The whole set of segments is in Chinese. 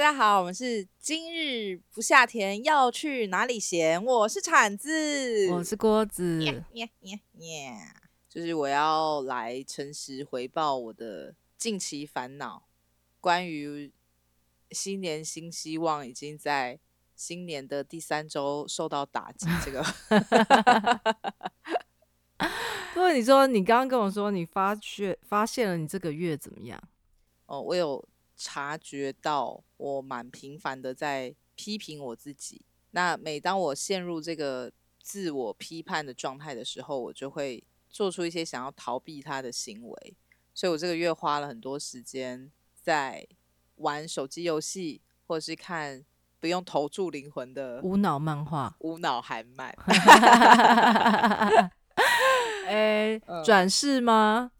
家好，我们是今日不下田要去哪里闲？我是铲子，我是锅子。Yeah, yeah, yeah. 就是我要来诚实回报我的近期烦恼，关于新年新希望已经在新年的第三周受到打击。这个，因为你说你刚刚跟我说你发觉发现了你这个月怎么样？哦，我有。察觉到我蛮频繁的在批评我自己，那每当我陷入这个自我批判的状态的时候，我就会做出一些想要逃避它的行为。所以我这个月花了很多时间在玩手机游戏，或者是看不用投注灵魂的无脑漫画、无脑韩漫。哎，转世吗？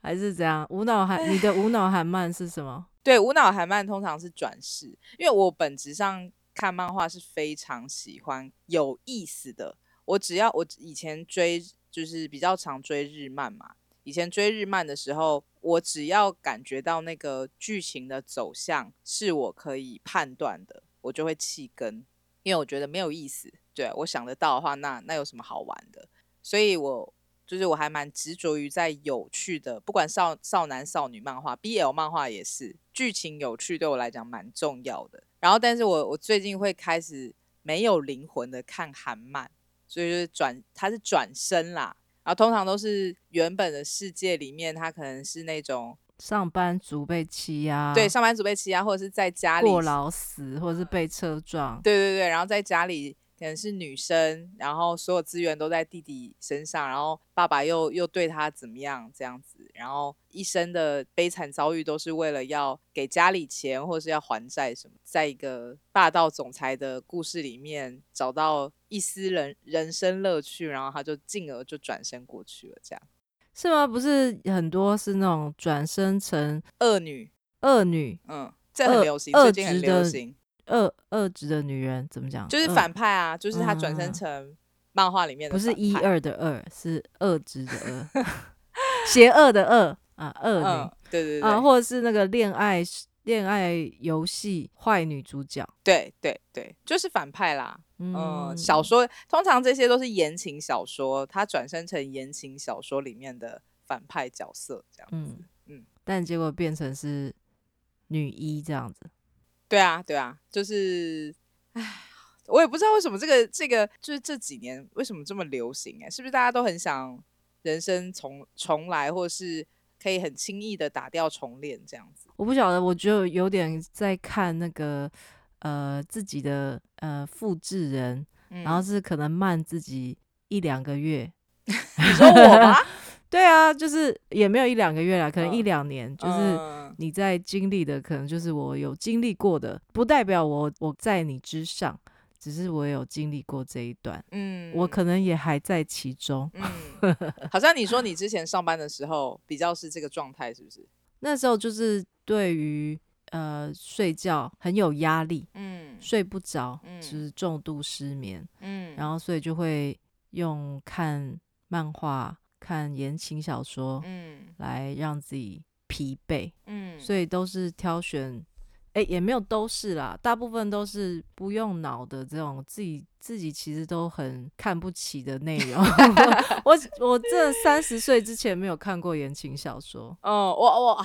还是怎样？无脑韩，你的无脑韩漫是什么？对，无脑韩漫通常是转世，因为我本质上看漫画是非常喜欢有意思的。我只要我以前追就是比较常追日漫嘛，以前追日漫的时候，我只要感觉到那个剧情的走向是我可以判断的，我就会弃更，因为我觉得没有意思。对，我想得到的话，那那有什么好玩的？所以我。就是我还蛮执着于在有趣的，不管少少男少女漫画，BL 漫画也是，剧情有趣对我来讲蛮重要的。然后，但是我我最近会开始没有灵魂的看韩漫，所以就是转，它是转身啦。然后通常都是原本的世界里面，他可能是那种上班族被欺压，对，上班族被欺压，或者是在家里过劳死，或者是被车撞，对对对，然后在家里。可能是女生，然后所有资源都在弟弟身上，然后爸爸又又对她怎么样这样子，然后一生的悲惨遭遇都是为了要给家里钱或是要还债什么，在一个霸道总裁的故事里面找到一丝人人生乐趣，然后他就进而就转身过去了，这样是吗？不是很多是那种转身成恶女，恶女，嗯，这很流行，最近很流行。恶恶质的女人怎么讲？就是反派啊，就是她转身成漫画里面的，不是一二的二，是恶质的恶，邪恶的恶啊，恶女，嗯、对对对啊，或者是那个恋爱恋爱游戏坏女主角，对对对，就是反派啦。嗯，嗯，小说通常这些都是言情小说，她转身成言情小说里面的反派角色这样子。嗯嗯，但结果变成是女一这样子。对啊，对啊，就是，唉，我也不知道为什么这个这个就是这几年为什么这么流行哎，是不是大家都很想人生重重来，或是可以很轻易的打掉重练这样子？我不晓得，我就有点在看那个呃自己的呃复制人，嗯，然后是可能慢自己一两个月。你说我吗？对啊，就是也没有一两个月啦，可能一两年，就是你在经历的，可能就是我有经历过的，不代表我我在你之上，只是我有经历过这一段，嗯，我可能也还在其中，嗯，好像你说你之前上班的时候比较是这个状态，是不是？那时候就是对于呃睡觉很有压力，嗯，睡不着，嗯，就是重度失眠，嗯，然后所以就会用看漫画。看言情小说，嗯，来让自己疲惫，嗯，所以都是挑选，哎、欸，也没有都是啦，大部分都是不用脑的这种，自己自己其实都很看不起的内容。我我这三十岁之前没有看过言情小说，嗯，我我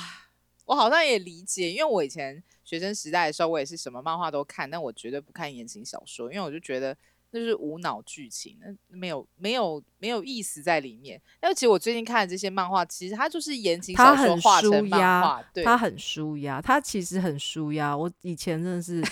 我好像也理解，因为我以前学生时代的时候，我也是什么漫画都看，但我绝对不看言情小说，因为我就觉得。就是无脑剧情，那没有没有没有意思在里面。但其实我最近看的这些漫画，其实它就是言情小说画成漫画，对，它很舒压，它其实很舒压。我以前真的是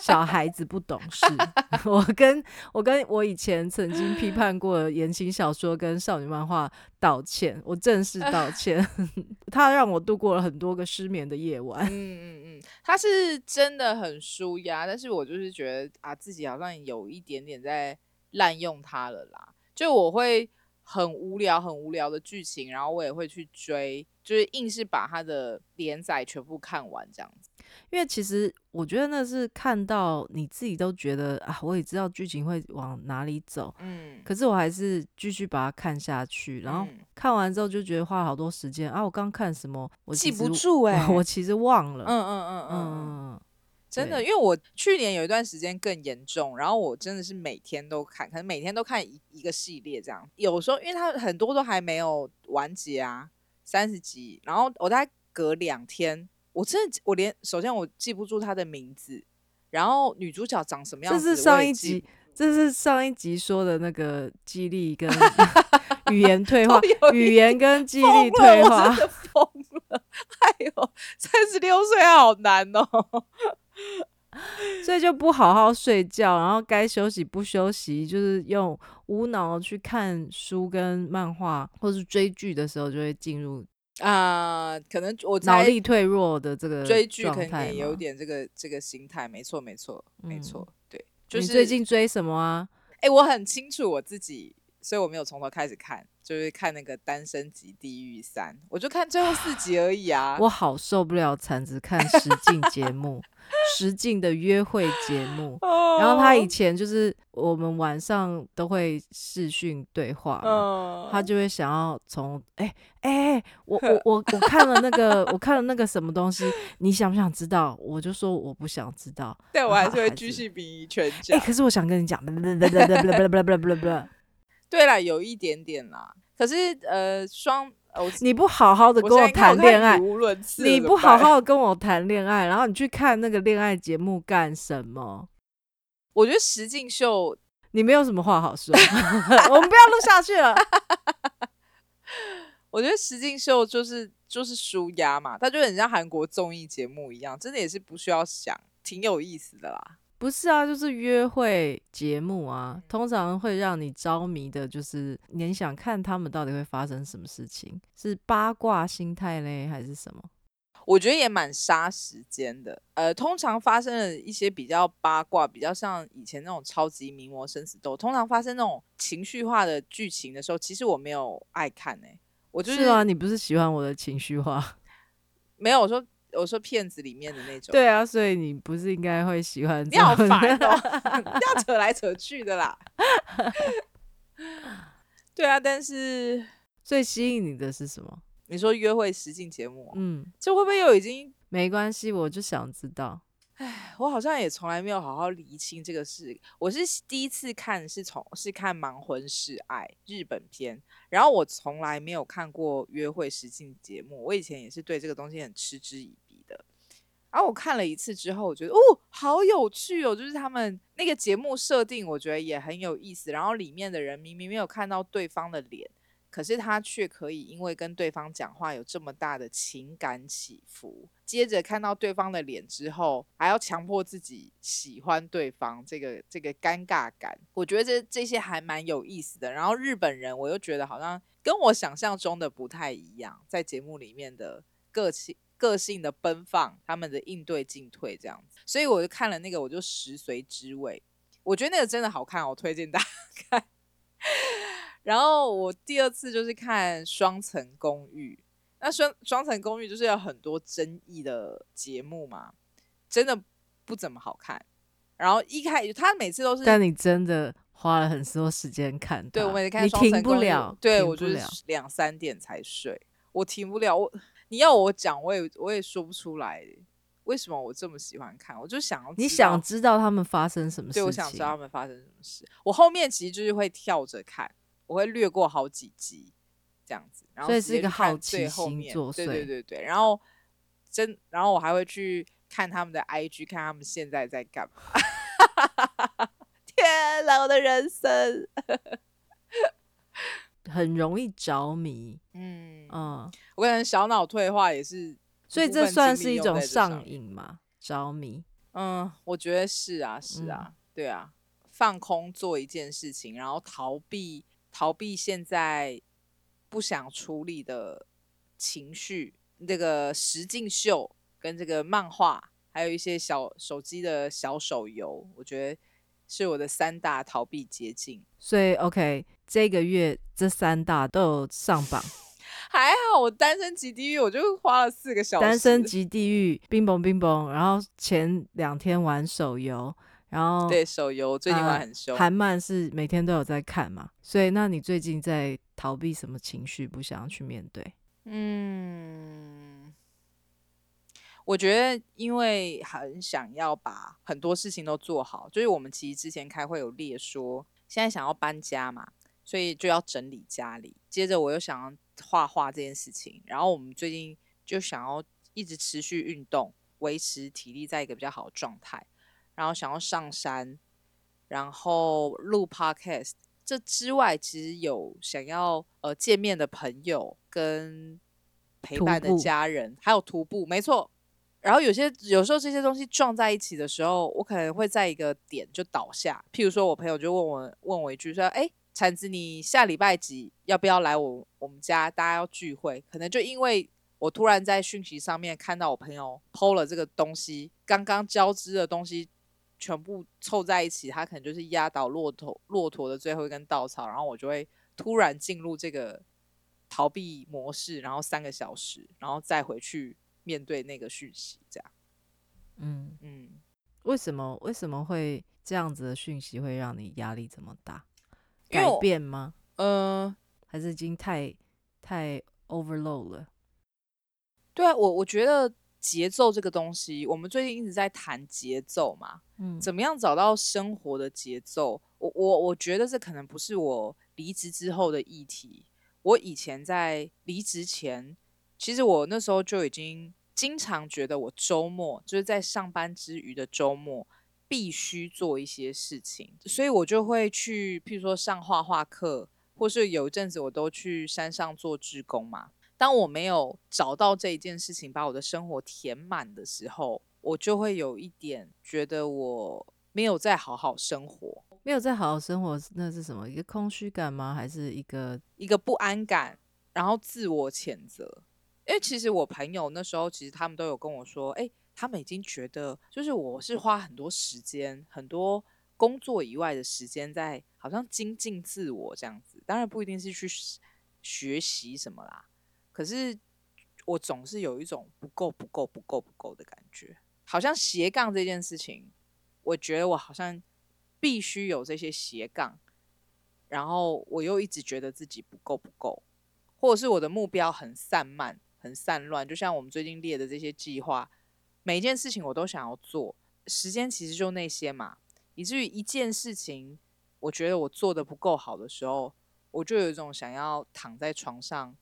小孩子不懂事，我跟我跟我以前曾经批判过言情小说跟少女漫画道歉，我正式道歉。他让我度过了很多个失眠的夜晚。嗯嗯嗯，他是真的很舒压，但是我就是觉得啊，自己好像有一点点。在滥用他了啦，就我会很无聊、很无聊的剧情，然后我也会去追，就是硬是把他的连载全部看完这样子。因为其实我觉得那是看到你自己都觉得啊，我也知道剧情会往哪里走，嗯，可是我还是继续把它看下去，然后看完之后就觉得花了好多时间啊，我刚看什么，我记不住哎、欸，我其实忘了，嗯嗯嗯嗯嗯。真的，因为我去年有一段时间更严重，然后我真的是每天都看，可能每天都看一一个系列这样。有时候因为它很多都还没有完结啊，三十集，然后我大概隔两天，我真的我连首先我记不住他的名字，然后女主角长什么样子，这是上一集，这是上一集说的那个记忆力跟 语言退化，语言跟记忆力退化，疯了，哎呦，三十六岁好难哦。所以就不好好睡觉，然后该休息不休息，就是用无脑去看书跟漫画，或是追剧的时候，就会进入啊、呃，可能我脑力退弱的这个追剧，可能也有点这个这个心态，没错，没错，没错，对。就是、你最近追什么啊？哎、欸，我很清楚我自己，所以我没有从头开始看，就是看那个《单身级地狱三》，我就看最后四集而已啊。我好受不了铲子看实境 节目。实境的约会节目，然后他以前就是我们晚上都会视讯对话嘛，他就会想要从哎哎，我我我我看了那个我看了那个什么东西，你想不想知道？我就说我不想知道，但我还是会继续比全讲。哎，可是我想跟你讲，对啦，有一点点啦，可是呃双。Oh, 你不好好的跟我谈恋爱，你不好好的跟我谈恋爱，然后你去看那个恋爱节目干什么？我觉得实境秀，你没有什么话好说，我们不要录下去了。我觉得实境秀就是就是舒压嘛，它就很像韩国综艺节目一样，真的也是不需要想，挺有意思的啦。不是啊，就是约会节目啊，通常会让你着迷的，就是你想看他们到底会发生什么事情，是八卦心态嘞，还是什么？我觉得也蛮杀时间的。呃，通常发生了一些比较八卦，比较像以前那种超级名模生死斗，通常发生那种情绪化的剧情的时候，其实我没有爱看诶、欸。我就是，是啊，你不是喜欢我的情绪化？没有，我说。我说骗子里面的那种，对啊，所以你不是应该会喜欢？你好烦哦，不要扯来扯去的啦。对啊，但是 最吸引你的是什么？你说约会实境节目，嗯，这会不会又已经没关系？我就想知道。唉，我好像也从来没有好好理清这个事。我是第一次看是，从是看《盲婚试爱》日本片，然后我从来没有看过约会实境节目。我以前也是对这个东西很嗤之以鼻的。然后我看了一次之后，我觉得哦，好有趣哦！就是他们那个节目设定，我觉得也很有意思。然后里面的人明明没有看到对方的脸。可是他却可以因为跟对方讲话有这么大的情感起伏，接着看到对方的脸之后，还要强迫自己喜欢对方，这个这个尴尬感，我觉得这这些还蛮有意思的。然后日本人，我又觉得好像跟我想象中的不太一样，在节目里面的个性个性的奔放，他们的应对进退这样子，所以我就看了那个，我就食髓知味，我觉得那个真的好看，我推荐大家看。然后我第二次就是看《双层公寓》，那双双层公寓就是有很多争议的节目嘛，真的不怎么好看。然后一开始他每次都是，但你真的花了很多时间看，对，我每次看双层公寓，你停不了，对，我就是两三点才睡，我停不了。我你要我讲，我也我也说不出来，为什么我这么喜欢看？我就想要，你想知道他们发生什么事情？对，我想知道他们发生什么事。我后面其实就是会跳着看。我会略过好几集，这样子，然后是一个好奇心作祟。对对对对，然后真，然后我还会去看他们的 IG，看他们现在在干嘛。天哪，我的人生 很容易着迷。嗯嗯，我可能小脑退化也是，所以这算是一种上瘾嘛？着迷。嗯，我觉得是啊，是啊，嗯、对啊，放空做一件事情，然后逃避。逃避现在不想处理的情绪，这个实境秀跟这个漫画，还有一些小手机的小手游，我觉得是我的三大逃避捷径。所以，OK，这个月这三大都有上榜，还好。我单身级地狱，我就花了四个小时。单身级地狱，冰崩冰崩。然后前两天玩手游。然后对手游最近玩很凶，韩漫是每天都有在看嘛，所以那你最近在逃避什么情绪？不想要去面对？嗯，我觉得因为很想要把很多事情都做好，就是我们其实之前开会有列说，现在想要搬家嘛，所以就要整理家里。接着我又想要画画这件事情，然后我们最近就想要一直持续运动，维持体力在一个比较好的状态，然后想要上山，然后录 podcast。这之外，其实有想要呃见面的朋友跟陪伴的家人，还有徒步，没错。然后有些有时候这些东西撞在一起的时候，我可能会在一个点就倒下。譬如说，我朋友就问我问我一句说：“哎，铲子，你下礼拜几要不要来我我们家？大家要聚会。”可能就因为我突然在讯息上面看到我朋友 PO 了这个东西，刚刚交织的东西。全部凑在一起，它可能就是压倒骆驼骆驼的最后一根稻草，然后我就会突然进入这个逃避模式，然后三个小时，然后再回去面对那个讯息，这样。嗯嗯，为什么为什么会这样子的讯息会让你压力这么大？改变吗？呃，还是已经太太 overload 了？对啊，我我觉得。节奏这个东西，我们最近一直在谈节奏嘛，嗯，怎么样找到生活的节奏？我我我觉得这可能不是我离职之后的议题。我以前在离职前，其实我那时候就已经经常觉得，我周末就是在上班之余的周末必须做一些事情，所以我就会去，譬如说上画画课，或是有一阵子我都去山上做志工嘛。当我没有找到这一件事情把我的生活填满的时候，我就会有一点觉得我没有在好好生活，没有在好好生活，那是什么？一个空虚感吗？还是一个一个不安感？然后自我谴责。因为其实我朋友那时候其实他们都有跟我说，哎，他们已经觉得就是我是花很多时间，很多工作以外的时间在好像精进自我这样子。当然不一定是去学习什么啦。可是我总是有一种不够、不够、不够、不够的感觉，好像斜杠这件事情，我觉得我好像必须有这些斜杠，然后我又一直觉得自己不够、不够，或者是我的目标很散漫、很散乱，就像我们最近列的这些计划，每一件事情我都想要做，时间其实就那些嘛，以至于一件事情我觉得我做得不够好的时候，我就有一种想要躺在床上。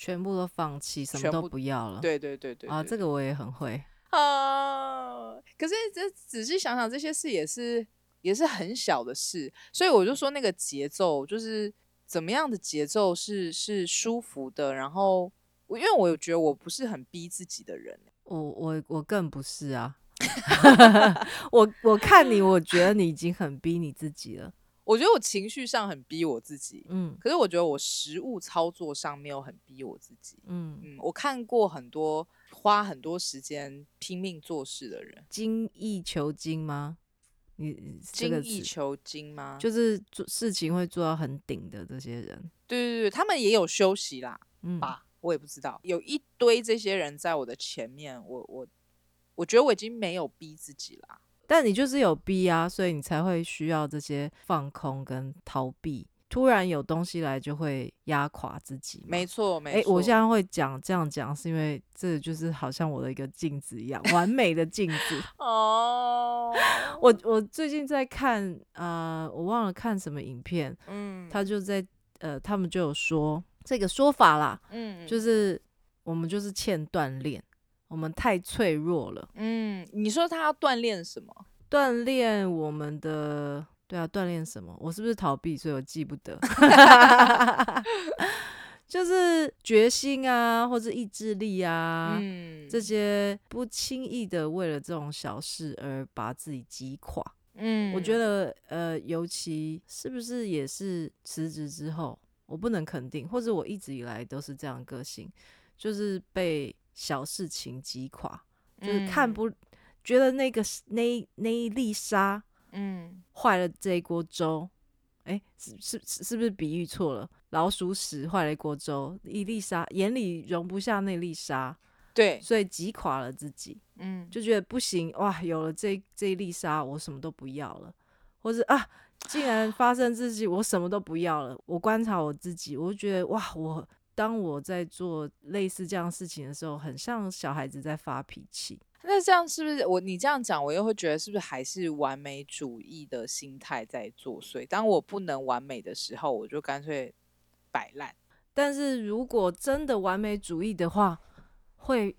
全部都放弃，什么都不要了。对对对对，对啊，这个我也很会啊。可是这仔细想想，这些事也是也是很小的事，所以我就说那个节奏就是怎么样的节奏是是舒服的。然后我因为我觉得我不是很逼自己的人，我我我更不是啊。我我看你，我觉得你已经很逼你自己了。我觉得我情绪上很逼我自己，嗯，可是我觉得我实物操作上没有很逼我自己，嗯嗯。我看过很多花很多时间拼命做事的人，精益求精吗？你精益求精吗？就是做事情会做到很顶的这些人，对对对，他们也有休息啦，嗯吧，我也不知道，有一堆这些人在我的前面，我我我觉得我已经没有逼自己啦。但你就是有逼啊，所以你才会需要这些放空跟逃避。突然有东西来，就会压垮自己。没错，没错。欸，我现在会讲这样讲，是因为这就是好像我的一个镜子一样，完美的镜子。哦。我我最近在看，呃，我忘了看什么影片。嗯。他就在，呃，他们就有说这个说法啦。嗯。就是我们就是欠锻炼。我们太脆弱了。嗯，你说他要锻炼什么？锻炼我们的，对啊，锻炼什么？我是不是逃避，所以我记不得？就是决心啊，或者意志力啊，嗯，这些不轻易的为了这种小事而把自己击垮。嗯，我觉得，呃，尤其是不是也是辞职之后，我不能肯定，或者我一直以来都是这样个性，就是被。小事情击垮，就是看不、嗯、觉得那个那那一粒沙，嗯，坏了这一锅粥，哎、欸，是是是是不是比喻错了？老鼠屎坏了一锅粥，一粒沙眼里容不下那粒沙，对，所以击垮了自己，嗯，就觉得不行哇，有了这这一粒沙，我什么都不要了，或者啊，既然发生自己，我什么都不要了。我观察我自己，我就觉得哇，我。当我在做类似这样事情的时候，很像小孩子在发脾气。那这样是不是我你这样讲，我又会觉得是不是还是完美主义的心态在作祟？当我不能完美的时候，我就干脆摆烂。但是如果真的完美主义的话，会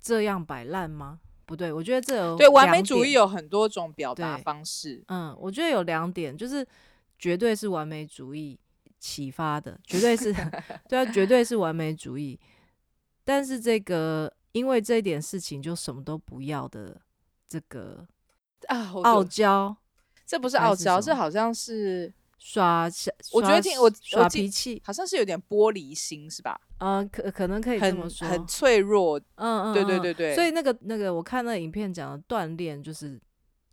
这样摆烂吗？不对，我觉得这有对完美主义有很多种表达方式。嗯，我觉得有两点，就是绝对是完美主义启发的，绝对是 对啊，绝对是完美主义。但是这个因为这一点事情就什么都不要的这个啊傲娇，这不是傲娇，这好像是。耍小，我觉得挺我耍脾气，好像是有点玻璃心，是吧？嗯，可可能可以这么说，很，很脆弱。嗯嗯，对对对对。所以那个那个，我看那影片讲的锻炼，就是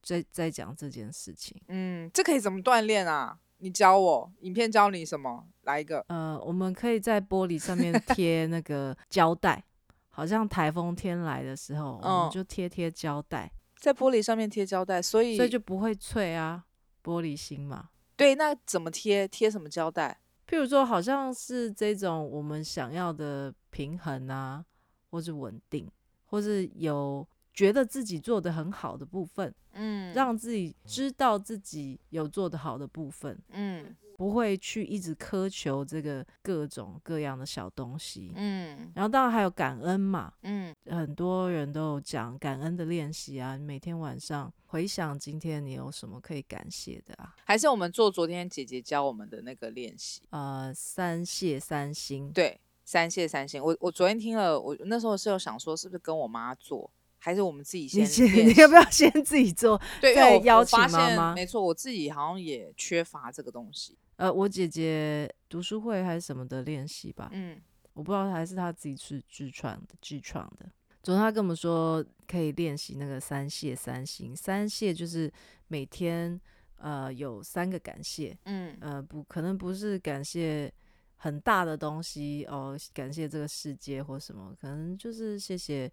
在在讲这件事情。嗯，这可以怎么锻炼啊？你教我，影片教你什么？来一个。呃，我们可以在玻璃上面贴那个 胶带，好像台风天来的时候，我们就贴贴胶带，在玻璃上面贴胶带，所以所以就不会脆啊，玻璃心嘛。对，那怎么贴？贴什么胶带？譬如说，好像是这种我们想要的平衡啊，或是稳定，或是有觉得自己做的很好的部分，嗯，让自己知道自己有做得好的部分，嗯。不会去一直苛求这个各种各样的小东西，嗯，然后当然还有感恩嘛，嗯，很多人都有讲感恩的练习啊，每天晚上回想今天你有什么可以感谢的啊，还是我们做昨天姐姐教我们的那个练习，呃，三谢三星，对，三谢三星，我我昨天听了，我那时候是有想说是不是跟我妈做。还是我们自己先你，你要不要先 自己做？对，再邀请妈妈。没错，我自己好像也缺乏这个东西。呃，我姐姐读书会还是什么的练习吧。嗯，我不知道还是她自己去自创的，自创的。总之，她跟我们说可以练习那个三谢三心。三谢就是每天呃有三个感谢。嗯，呃不可能不是感谢很大的东西哦，感谢这个世界或什么，可能就是谢谢。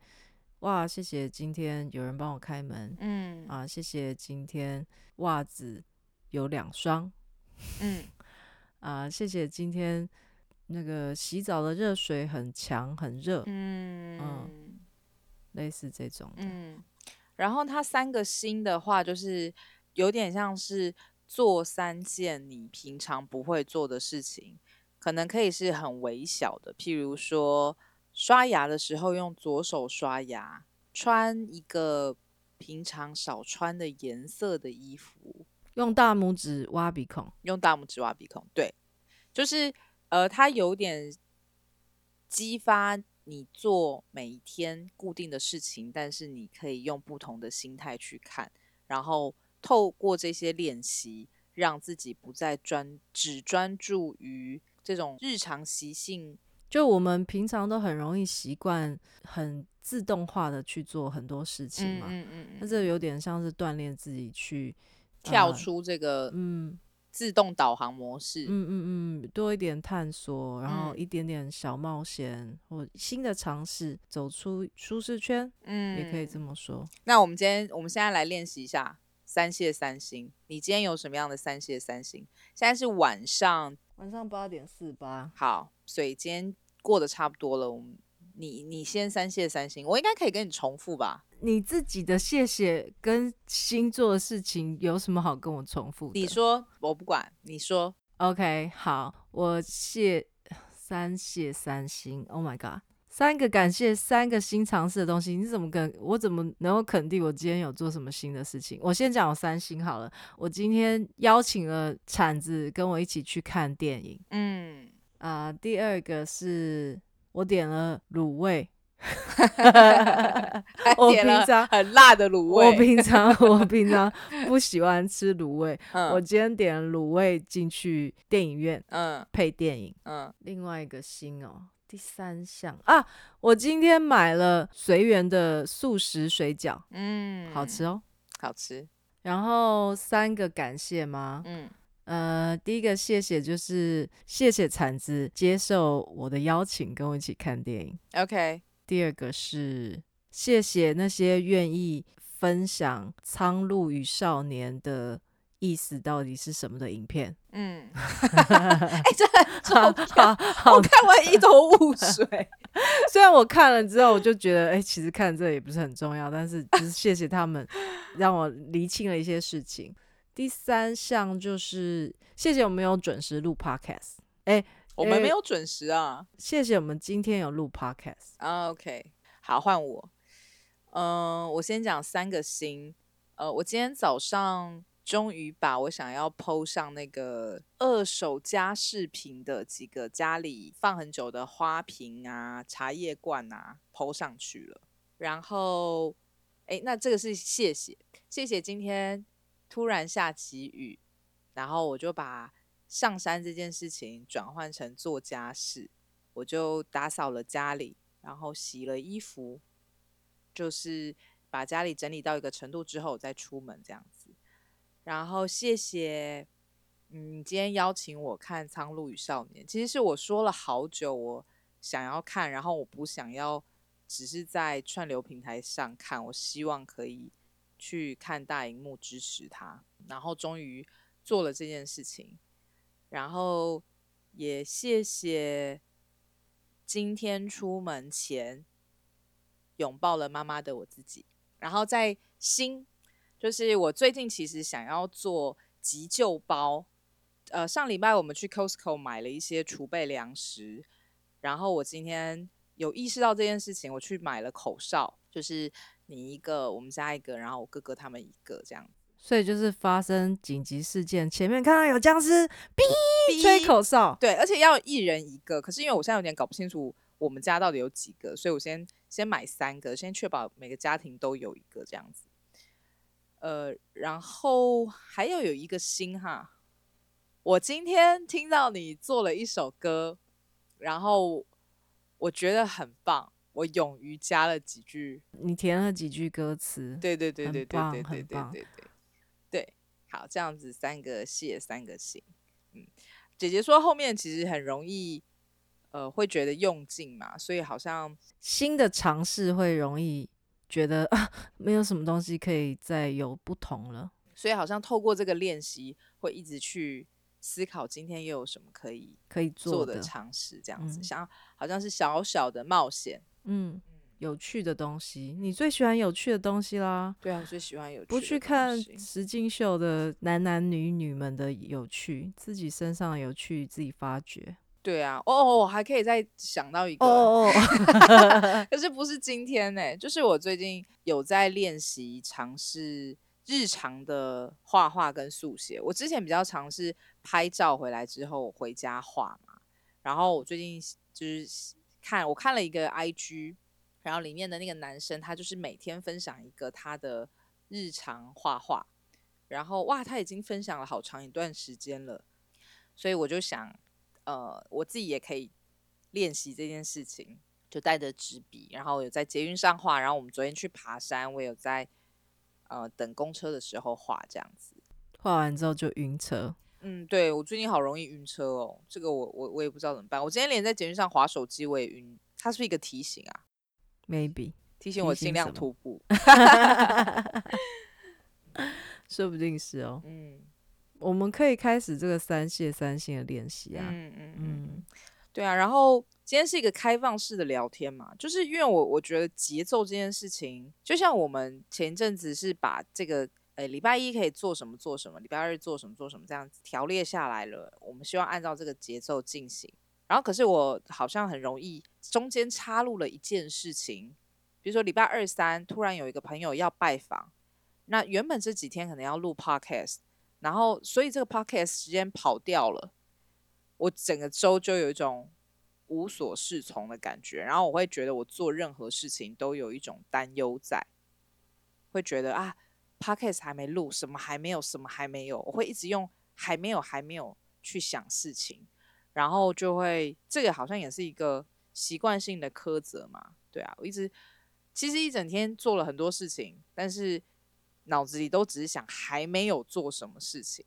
哇，谢谢今天有人帮我开门，嗯啊，谢谢今天袜子有两双，嗯 啊，谢谢今天那个洗澡的热水很强很热，嗯嗯，类似这种的，嗯，然后它三个星的话，就是有点像是做三件你平常不会做的事情，可能可以是很微小的，譬如说。刷牙的时候用左手刷牙，穿一个平常少穿的颜色的衣服，用大拇指挖鼻孔，用大拇指挖鼻孔，对，就是呃，它有点激发你做每一天固定的事情，但是你可以用不同的心态去看，然后透过这些练习，让自己不再专只专注于这种日常习性。就我们平常都很容易习惯很自动化的去做很多事情嘛，嗯嗯嗯，那这有点像是锻炼自己去跳出这个嗯自动导航模式，嗯嗯嗯，多一点探索，然后一点点小冒险或新的尝试，走出舒适圈，嗯，也可以这么说。那我们今天我们现在来练习一下三谢三星。你今天有什么样的三谢三星？现在是晚上。晚上八点四八，好，所以今天过得差不多了。我们你你先三谢三星，我应该可以跟你重复吧？你自己的谢谢跟星座的事情有什么好跟我重复的？你说，我不管。你说，OK，好，我谢三谢三星。Oh my god！三个感谢，三个新尝试的东西，你怎么跟我怎么能够肯定我今天有做什么新的事情？我先讲我三星好了。我今天邀请了铲子跟我一起去看电影。嗯啊、呃，第二个是我点了卤味，我平常很辣的卤味。我平常 我平常不喜欢吃卤味，嗯、我今天点了卤味进去电影院，嗯，配电影，嗯，另外一个心哦。第三项啊，我今天买了随缘的素食水饺，嗯，好吃哦，好吃。然后三个感谢吗？嗯，呃，第一个谢谢就是谢谢铲子接受我的邀请，跟我一起看电影。OK。第二个是谢谢那些愿意分享《苍鹭与少年》的意思到底是什么的影片。嗯，哎、欸，这很重要。我看完一头雾水。虽然我看了之后，我就觉得，哎、欸，其实看这也不是很重要，但是就是谢谢他们，让我厘清了一些事情。第三项就是谢谢我们有准时录 podcast。哎、欸，我们没有准时啊。谢谢我们今天有录 podcast。啊，OK，好，换我。嗯、呃，我先讲三个星。呃，我今天早上。终于把我想要 po 上那个二手家饰品的几个家里放很久的花瓶啊、茶叶罐啊 po 上去了。然后，哎，那这个是谢谢谢谢今天突然下起雨，然后我就把上山这件事情转换成做家事，我就打扫了家里，然后洗了衣服，就是把家里整理到一个程度之后再出门这样子。然后谢谢，嗯，今天邀请我看《苍鹭与少年》，其实是我说了好久，我想要看，然后我不想要只是在串流平台上看，我希望可以去看大荧幕支持他，然后终于做了这件事情，然后也谢谢今天出门前拥抱了妈妈的我自己，然后在心。就是我最近其实想要做急救包，呃，上礼拜我们去 Costco 买了一些储备粮食，然后我今天有意识到这件事情，我去买了口哨，就是你一个，我们家一个，然后我哥哥他们一个这样。所以就是发生紧急事件，前面看到有僵尸，哔吹口哨，对，而且要一人一个。可是因为我现在有点搞不清楚我们家到底有几个，所以我先先买三个，先确保每个家庭都有一个这样子。呃，然后还要有一个心哈，我今天听到你做了一首歌，然后我觉得很棒，我勇于加了几句，你填了几句歌词，对对对对对对对对对对对，好，这样子三个谢三个行，嗯，姐姐说后面其实很容易，呃，会觉得用尽嘛，所以好像新的尝试会容易。觉得啊，没有什么东西可以再有不同了，所以好像透过这个练习，会一直去思考今天又有什么可以可以做的尝试，这样子，想、嗯、好像是小小的冒险，嗯，有趣的东西，你最喜欢有趣的东西啦？对啊，我最喜欢有趣的东西。不去看石金秀的男男女女们的有趣，自己身上的有趣自己发掘。对啊，哦，我还可以再想到一个，哦，可是不是今天呢？就是我最近有在练习尝试日常的画画跟速写。我之前比较尝试拍照回来之后回家画嘛，然后我最近就是看我看了一个 IG，然后里面的那个男生他就是每天分享一个他的日常画画，然后哇，他已经分享了好长一段时间了，所以我就想。呃，我自己也可以练习这件事情，就带着纸笔，然后有在捷运上画，然后我们昨天去爬山，我有在呃等公车的时候画这样子，画完之后就晕车。嗯，对，我最近好容易晕车哦，这个我我我也不知道怎么办。我今天连在捷运上划手机我也晕，它是不是一个提醒啊？Maybe 提醒我尽量徒步，说不定是哦。嗯。我们可以开始这个三谢三星的练习啊，嗯嗯嗯，对啊。然后今天是一个开放式的聊天嘛，就是因为我我觉得节奏这件事情，就像我们前一阵子是把这个，诶，礼拜一可以做什么做什么，礼拜二做什么做什么这样子条列下来了，我们希望按照这个节奏进行。然后可是我好像很容易中间插入了一件事情，比如说礼拜二三突然有一个朋友要拜访，那原本这几天可能要录 podcast。然后，所以这个 podcast 时间跑掉了，我整个周就有一种无所适从的感觉。然后我会觉得我做任何事情都有一种担忧在，会觉得啊，podcast 还没录，什么还没有，什么还没有，我会一直用还没有，还没有去想事情，然后就会这个好像也是一个习惯性的苛责嘛，对啊，我一直其实一整天做了很多事情，但是。脑子里都只是想还没有做什么事情，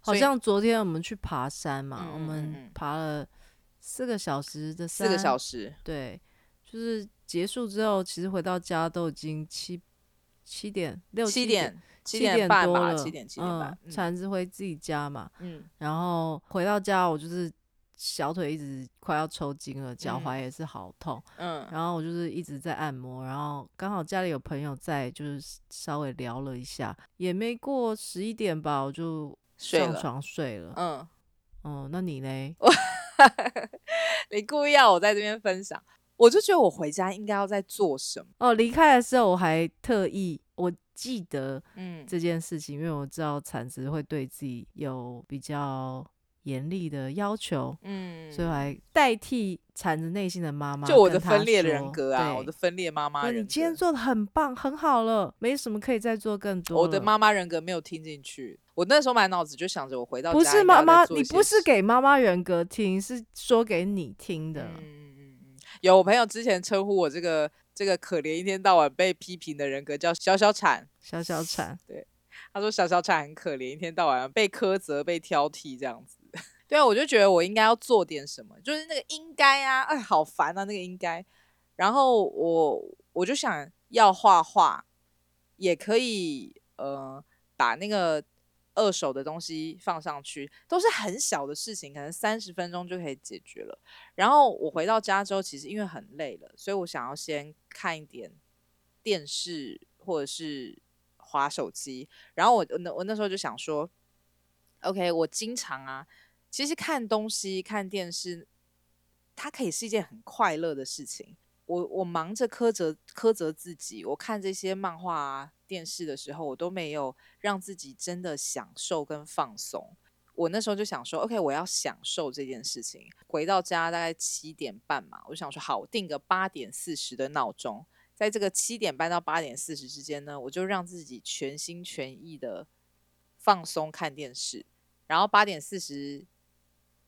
好像昨天我们去爬山嘛，嗯、我们爬了四个小时的山，四个小时，对，就是结束之后，其实回到家都已经七七点六七点七点半吧，七点七点半，铲子回自己家嘛，嗯，然后回到家我就是小腿一直快要抽筋了，脚踝也是好痛，嗯，然后我就是一直在按摩，然后刚好家里有朋友在，就是稍微聊了一下，也没过十一点吧，我就上床睡了，嗯，哦，那你嘞？你故意要我在这边分享，我就觉得我回家应该要在做什么哦。离开的时候我还特意我记得嗯这件事情，嗯、因为我知道铲子会对自己有比较严厉的要求，嗯，所以我还代替铲子内心的妈妈，就我的分裂人格啊，我的分裂妈妈人格。你今天做的很棒，很好了，没什么可以再做更多。我的妈妈人格没有听进去，我那时候满脑子就想着我回到家不是妈妈，你不是给妈妈人格听，是说给你听的。有我朋友之前称呼我这个这个可怜一天到晚被批评的人格叫小小铲，小小铲。对，他说小小铲很可怜，一天到晚被苛责、被挑剔这样子。对啊，我就觉得我应该要做点什么，就是那个应该啊，哎，好烦啊，那个应该。然后我我就想要画画，也可以呃把那个二手的东西放上去，都是很小的事情，可能三十分钟就可以解决了。然后我回到家之后，其实因为很累了，所以我想要先看一点电视或者是滑手机。然后我那我那时候就想说，OK，我经常啊。其实看东西、看电视，它可以是一件很快乐的事情。我我忙着苛责苛责自己，我看这些漫画啊、电视的时候，我都没有让自己真的享受跟放松。我那时候就想说，OK，我要享受这件事情。回到家大概七点半嘛，我就想说，好，定个八点四十的闹钟，在这个七点半到八点四十之间呢，我就让自己全心全意的放松看电视，然后八点四十。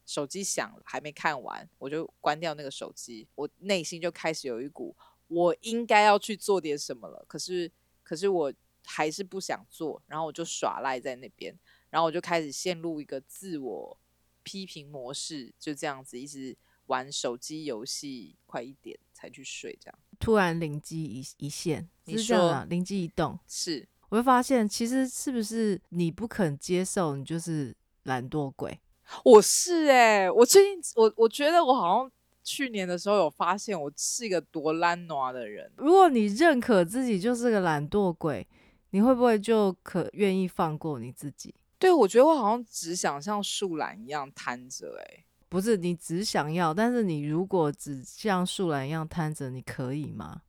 手机响了，还没看完，我就关掉那个手机。我内心就开始有一股我应该要去做点什么了，可是，可是我还是不想做，然后我就耍赖在那边，然后我就开始陷入一个自我批评模式，就这样子一直玩手机游戏，快一点才去睡。这样突然灵机一一现，你说灵机一动，是我会发现，其实是不是你不肯接受，你就是懒惰鬼。我是哎、欸，我最近我我觉得我好像去年的时候有发现我是一个多懒惰的人。如果你认可自己就是个懒惰鬼，你会不会就可愿意放过你自己？对，我觉得我好像只想像树懒一样瘫着哎，不是你只想要，但是你如果只像树懒一样瘫着，你可以吗？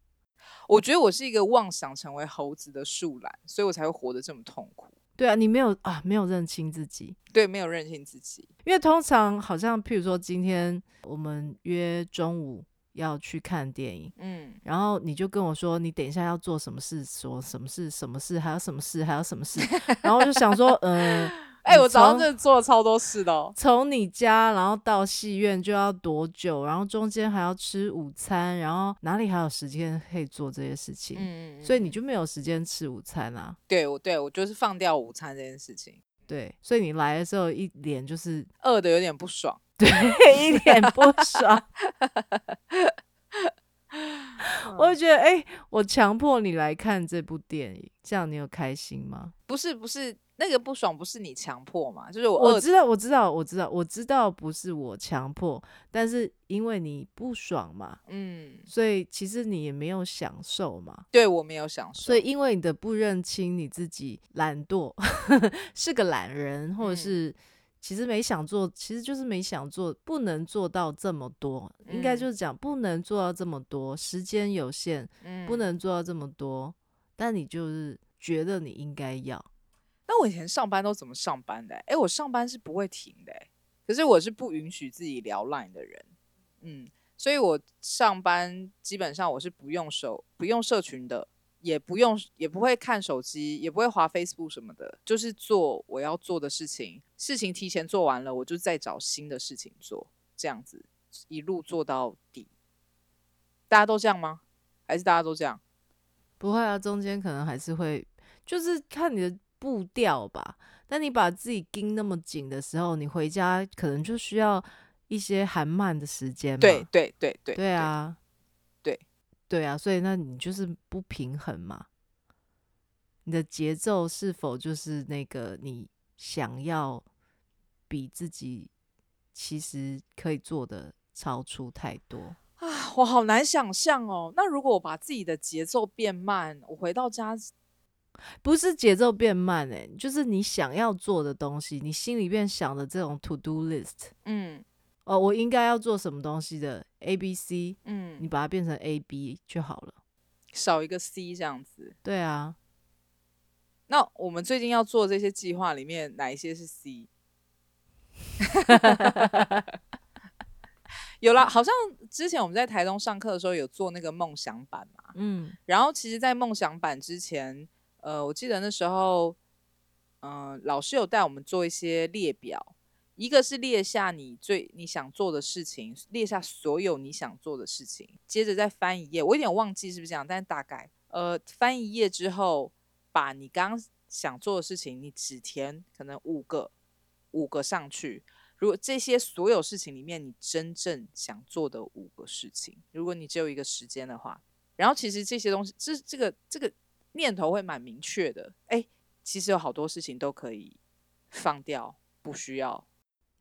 我觉得我是一个妄想成为猴子的树懒，所以我才会活得这么痛苦。对啊，你没有啊，没有认清自己。对，没有认清自己。因为通常好像，譬如说今天我们约中午要去看电影，嗯，然后你就跟我说，你等一下要做什么事，说什么事，什么事，还有什么事，还有什么事，然后我就想说，嗯、呃。哎、欸，我早上真的做了超多事的哦。从你家，然后到戏院就要多久？然后中间还要吃午餐，然后哪里还有时间可以做这些事情？嗯，所以你就没有时间吃午餐啊？对，我对我就是放掉午餐这件事情。对，所以你来的时候一脸就是饿的有点不爽，对，一脸不爽。我就觉得，哎、欸，我强迫你来看这部电影，这样你有开心吗？不是，不是。那个不爽不是你强迫嘛？就是我我知道，我知道，我知道，我知道不是我强迫，但是因为你不爽嘛，嗯，所以其实你也没有享受嘛。对，我没有享受，所以因为你的不认清你自己懒惰，是个懒人，或者是其实没想做，其实就是没想做，不能做到这么多，嗯、应该就是讲不能做到这么多，时间有限，嗯、不能做到这么多，但你就是觉得你应该要。那我以前上班都怎么上班的？哎，我上班是不会停的，可是我是不允许自己聊 Line 的人，嗯，所以我上班基本上我是不用手、不用社群的，也不用、也不会看手机，也不会滑 Facebook 什么的，就是做我要做的事情，事情提前做完了，我就再找新的事情做，这样子一路做到底。大家都这样吗？还是大家都这样？不会啊，中间可能还是会，就是看你的。步调吧，但你把自己盯那么紧的时候，你回家可能就需要一些缓慢的时间嘛。对对对对，对啊，对对啊，所以那你就是不平衡嘛。你的节奏是否就是那个你想要比自己其实可以做的超出太多啊？我好难想象哦。那如果我把自己的节奏变慢，我回到家不是节奏变慢诶、欸，就是你想要做的东西，你心里边想的这种 to do list，嗯，哦，我应该要做什么东西的 A B C，嗯，你把它变成 A B 就好了，少一个 C 这样子。对啊。那我们最近要做这些计划里面，哪一些是 C？有啦，好像之前我们在台东上课的时候有做那个梦想版嘛，嗯，然后其实，在梦想版之前，呃，我记得那时候，嗯、呃，老师有带我们做一些列表，一个是列下你最你想做的事情，列下所有你想做的事情，接着再翻一页，我有点忘记是不是这样，但大概，呃，翻一页之后。把你刚想做的事情，你只填可能五个，五个上去。如果这些所有事情里面，你真正想做的五个事情，如果你只有一个时间的话，然后其实这些东西，这这个这个念头会蛮明确的。哎，其实有好多事情都可以放掉，不需要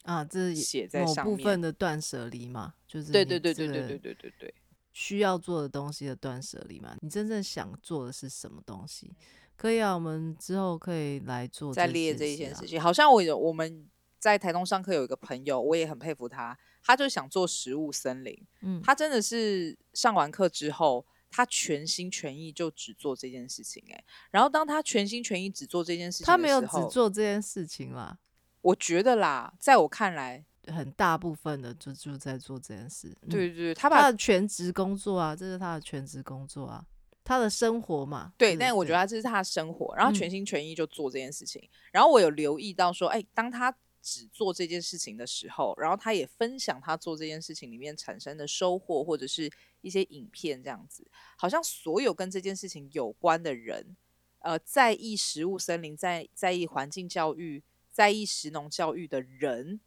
啊，这写在上面。某部分的断舍离嘛，就是对对对对对对对对对，需要做的东西的断舍离嘛。你真正想做的是什么东西？可以啊，我们之后可以来做再列这一件事情。好像我有我们在台东上课有一个朋友，我也很佩服他，他就想做食物森林。嗯，他真的是上完课之后，他全心全意就只做这件事情。哎，然后当他全心全意只做这件事情，他没有只做这件事情啦。我觉得啦，在我看来，很大部分的就就在做这件事。对对对，他把他的全职工作啊，这是他的全职工作啊。他的生活嘛，对，但我觉得他这是他的生活，然后全心全意就做这件事情。嗯、然后我有留意到说，哎，当他只做这件事情的时候，然后他也分享他做这件事情里面产生的收获，或者是一些影片这样子，好像所有跟这件事情有关的人，呃，在意食物森林，在在意环境教育，在意食农教育的人，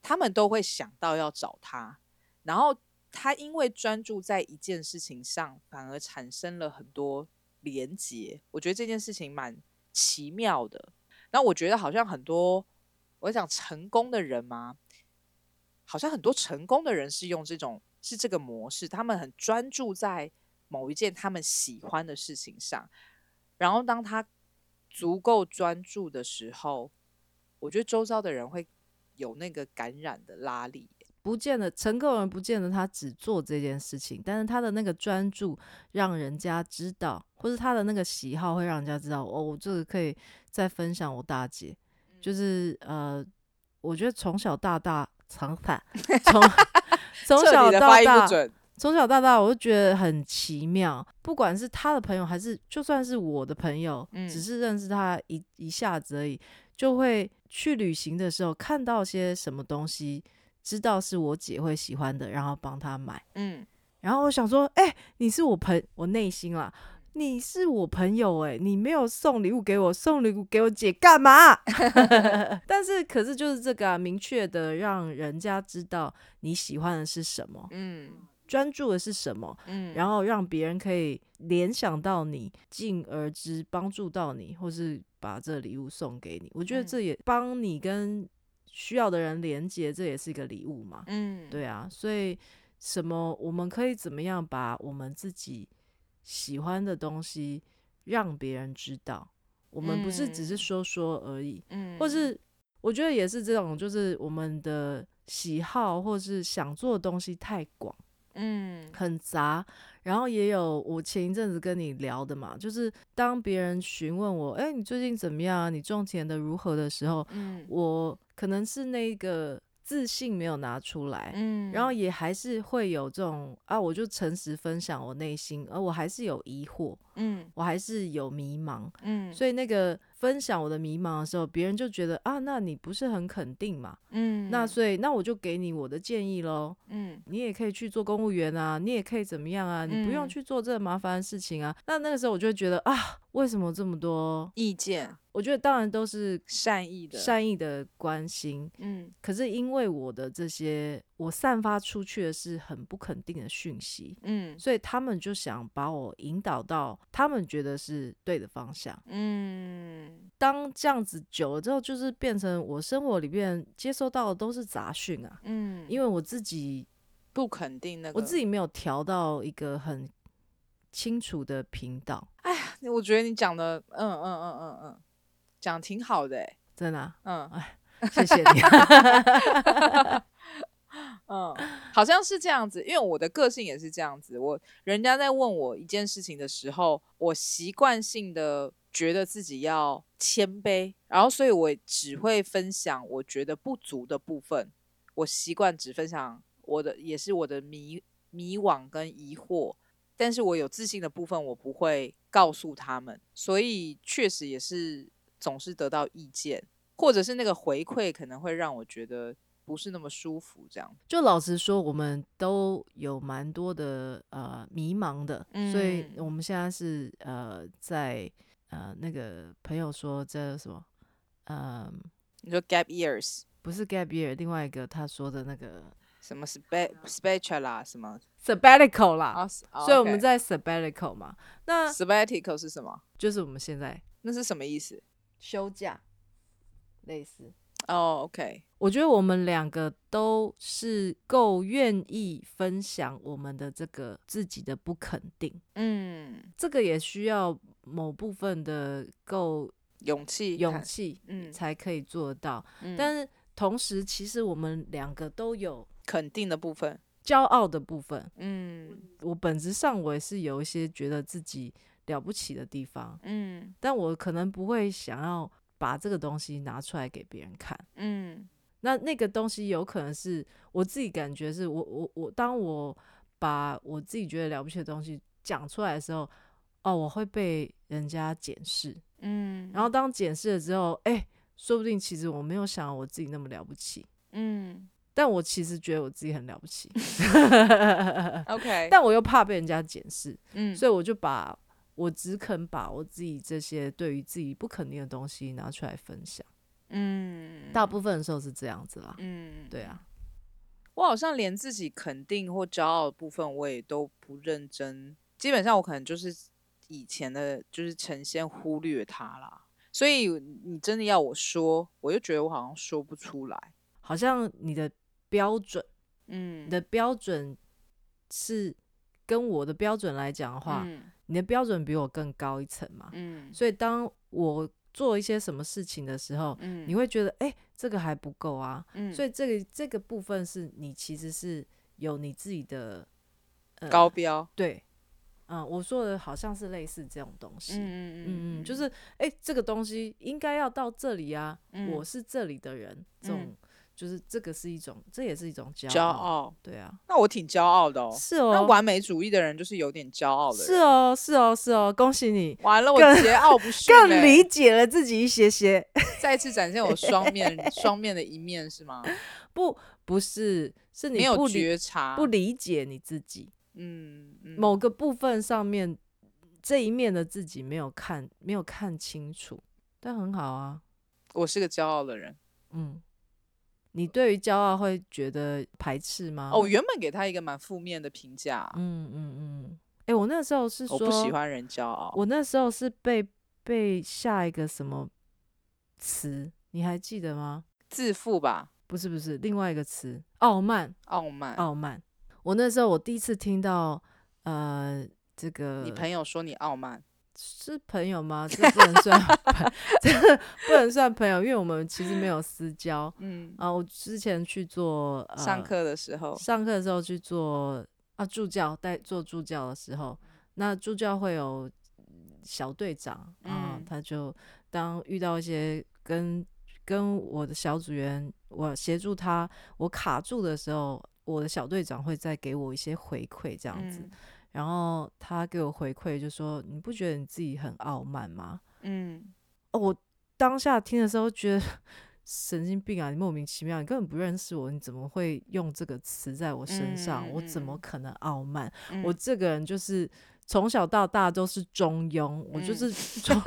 他们都会想到要找他，然后。他因为专注在一件事情上，反而产生了很多连结。我觉得这件事情蛮奇妙的。那我觉得好像很多，我想成功的人嘛，好像很多成功的人是用这种是这个模式，他们很专注在某一件他们喜欢的事情上，然后当他足够专注的时候，我觉得周遭的人会有那个感染的拉力。不见得成功人不见得他只做这件事情，但是他的那个专注让人家知道，或是他的那个喜好会让人家知道。哦，我这个可以再分享我大姐，就是呃，我觉得从小到大长发，从从小到大，从小到大，我就觉得很奇妙。不管是他的朋友，还是就算是我的朋友，嗯，只是认识他一一下子而已，就会去旅行的时候看到些什么东西。知道是我姐会喜欢的，然后帮她买。嗯，然后我想说，哎、欸，你是我朋，我内心啦，你是我朋友、欸，哎，你没有送礼物给我，送礼物给我姐干嘛？但是，可是就是这个啊，明确的让人家知道你喜欢的是什么，嗯，专注的是什么，嗯，然后让别人可以联想到你，进而之帮助到你，或是把这礼物送给你。我觉得这也帮你跟。需要的人连接，这也是一个礼物嘛。嗯，对啊，所以什么我们可以怎么样把我们自己喜欢的东西让别人知道？我们不是只是说说而已。嗯，或是我觉得也是这种，就是我们的喜好或是想做的东西太广，嗯，很杂。然后也有我前一阵子跟你聊的嘛，就是当别人询问我，哎，你最近怎么样？你种田的如何的时候，嗯，我可能是那个自信没有拿出来，嗯，然后也还是会有这种啊，我就诚实分享我内心，而我还是有疑惑，嗯，我还是有迷茫，嗯，所以那个分享我的迷茫的时候，别人就觉得啊，那你不是很肯定嘛？嗯，那所以那我就给你我的建议喽。嗯，你也可以去做公务员啊，你也可以怎么样啊？你不用去做这麻烦的事情啊。嗯、那那个时候我就会觉得啊，为什么这么多意见？我觉得当然都是善意的，善意的关心。嗯，可是因为我的这些，我散发出去的是很不肯定的讯息。嗯，所以他们就想把我引导到他们觉得是对的方向。嗯，当这样子久了之后，就是变成我生活里面接收到的都是杂讯啊。嗯，因为我自己不肯定那个，我自己没有调到一个很清楚的频道。哎呀，我觉得你讲的，嗯嗯嗯嗯嗯。讲挺好的，欸，真的，啊，嗯，哎，谢谢你，嗯，好像是这样子，因为我的个性也是这样子，我人家在问我一件事情的时候，我习惯性的觉得自己要谦卑，然后所以我只会分享我觉得不足的部分，我习惯只分享我的，也是我的迷迷惘跟疑惑，但是我有自信的部分，我不会告诉他们，所以确实也是。总是得到意见，或者是那个回馈，可能会让我觉得不是那么舒服。这样，就老实说，我们都有蛮多的呃迷茫的，嗯、所以我们现在是呃在呃那个朋友说这什么，嗯、呃，你说 gap years 不是 gap year，另外一个他说的那个什么 spe spectral 啦，什么 sabbatical 啦，所以我们在 sabbatical 嘛，那 sabbatical 是什么？就是我们现在那是什么意思？休假，类似哦。Oh, OK，我觉得我们两个都是够愿意分享我们的这个自己的不肯定。嗯，这个也需要某部分的够勇气，勇气，嗯，才可以做到。嗯，但是同时，其实我们两个都有肯定的部分，骄傲的部分。嗯，我本质上我也是有一些觉得自己。了不起的地方，嗯，但我可能不会想要把这个东西拿出来给别人看，嗯，那那个东西有可能是我自己感觉是我我我，当我把我自己觉得了不起的东西讲出来的时候，哦，我会被人家检视，嗯，然后当检视了之后，哎，说不定其实我没有想我自己那么了不起，嗯，但我其实觉得我自己很了不起，OK，但我又怕被人家检视，嗯，所以我就把。我只肯把我自己这些对于自己不肯定的东西拿出来分享，嗯，大部分的时候是这样子啦，嗯，对啊，我好像连自己肯定或骄傲的部分我也都不认真，基本上我可能就是以前的，就是呈现忽略它啦，所以你真的要我说，我就觉得我好像说不出来，好像你的标准，嗯，你的标准是跟我的标准来讲的话，嗯你的标准比我更高一层嘛，嗯，所以当我做一些什么事情的时候，嗯，你会觉得，哎、欸，这个还不够啊，嗯，所以这个这个部分是你其实是有你自己的、呃、高标，对，嗯，我说的好像是类似这种东西，嗯嗯嗯，就是，哎、欸，这个东西应该要到这里啊，嗯、我是这里的人，这种。嗯就是这个是一种，这也是一种骄傲，骄傲，对啊。那我挺骄傲的哦。是哦。那完美主义的人就是有点骄傲的人。是哦，是哦，是哦。恭喜你。完了，我桀骜不驯。更理解了自己一些些。再次展现我双面 双面的一面是吗？不，不是，是你没有觉察，不理解你自己。嗯。嗯，某个部分上面这一面的自己没有看，没有看清楚，但很好啊。我是个骄傲的人。嗯。你对于骄傲会觉得排斥吗？哦，我原本给他一个蛮负面的评价。嗯嗯嗯。哎、欸，我那时候是说我不喜欢人骄傲。我那时候是被被下一个什么词？你还记得吗？自负吧？不是不是，另外一个词，傲慢。傲慢。傲慢。我那时候我第一次听到，呃，这个你朋友说你傲慢。是朋友吗？这不能算，这不能算朋友，因为我们其实没有私交。嗯啊，我之前去做、呃、上课的时候，上课的时候去做啊助教，带做助教的时候，那助教会有小队长啊，嗯、他就当遇到一些跟跟我的小组员，我协助他，我卡住的时候，我的小队长会再给我一些回馈，这样子。嗯然后他给我回馈，就说：“你不觉得你自己很傲慢吗？”嗯，哦，我当下听的时候觉得 神经病啊！你莫名其妙，你根本不认识我，你怎么会用这个词在我身上？嗯、我怎么可能傲慢？嗯、我这个人就是从小到大都是中庸，嗯、我就是 从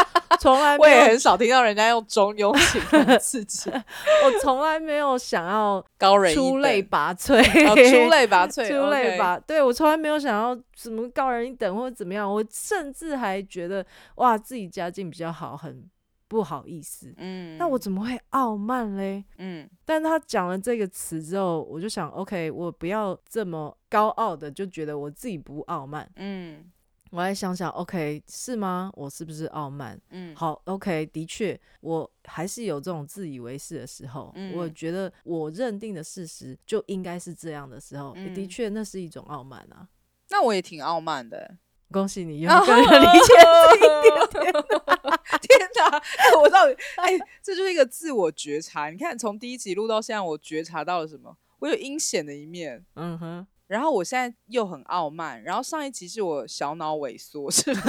从来我也很少听到人家用中庸形容自己。我从来没有想要高人出类拔萃，哦、出类拔萃，出类拔。对，我从来没有想要什么高人一等或者怎么样，我甚至还觉得哇，自己家境比较好，很。不好意思，嗯，那我怎么会傲慢嘞？嗯，但他讲了这个词之后，我就想，OK，我不要这么高傲的，就觉得我自己不傲慢，嗯，我来想想，OK，是吗？我是不是傲慢？嗯，好，OK，的确，我还是有这种自以为是的时候，嗯，我觉得我认定的事实就应该是这样的时候，嗯，的确，那是一种傲慢啊。那我也挺傲慢的。恭喜你，用更 理解这一点。天哪！哎，我到底哎，这就是一个自我觉察。你看，从第一集录到现在，我觉察到了什么？我有阴险的一面，嗯哼。然后我现在又很傲慢。然后上一集是我小脑萎缩，是吗？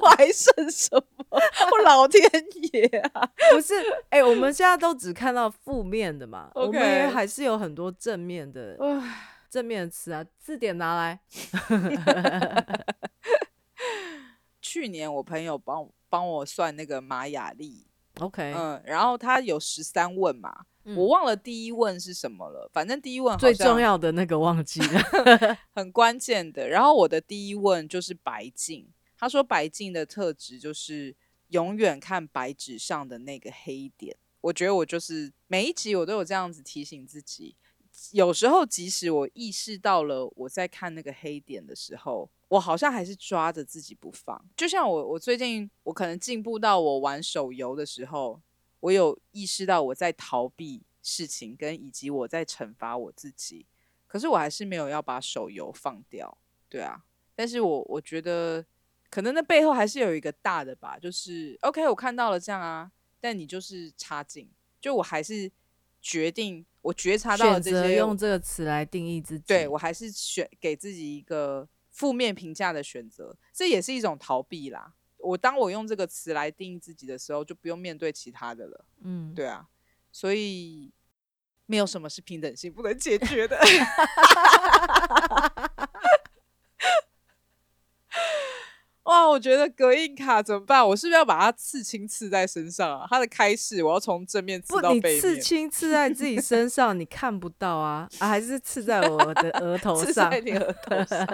我还剩什么？我老天爷啊！不是，哎，我们现在都只看到负面的嘛，我们也还是有很多正面的。正面词啊，字典拿来。去年我朋友帮帮我算那个玛雅历，OK，嗯，然后他有十三问嘛，嗯、我忘了第一问是什么了，反正第一问最重要的那个忘记了 很关键的。然后我的第一问就是白净，他说白净的特质就是永远看白纸上的那个黑点。我觉得我就是每一集我都有这样子提醒自己。有时候，即使我意识到了我在看那个黑点的时候，我好像还是抓着自己不放。就像我，我最近我可能进步到我玩手游的时候，我有意识到我在逃避事情，跟以及我在惩罚我自己。可是我还是没有要把手游放掉，对啊。但是我我觉得，可能那背后还是有一个大的吧，就是 OK，我看到了这样啊，但你就是差劲，就我还是决定。我觉察到了这些，用这个词来定义自己，对，我还是选给自己一个负面评价的选择，这也是一种逃避啦。我当我用这个词来定义自己的时候，就不用面对其他的了。嗯，对啊，所以没有什么是平等性不能解决的。哇，我觉得隔音卡怎么办？我是不是要把它刺青刺在身上啊？它的开示，我要从正面刺到背面。刺青刺在自己身上，你看不到啊啊！还是刺在我的额头上？刺在你额头上。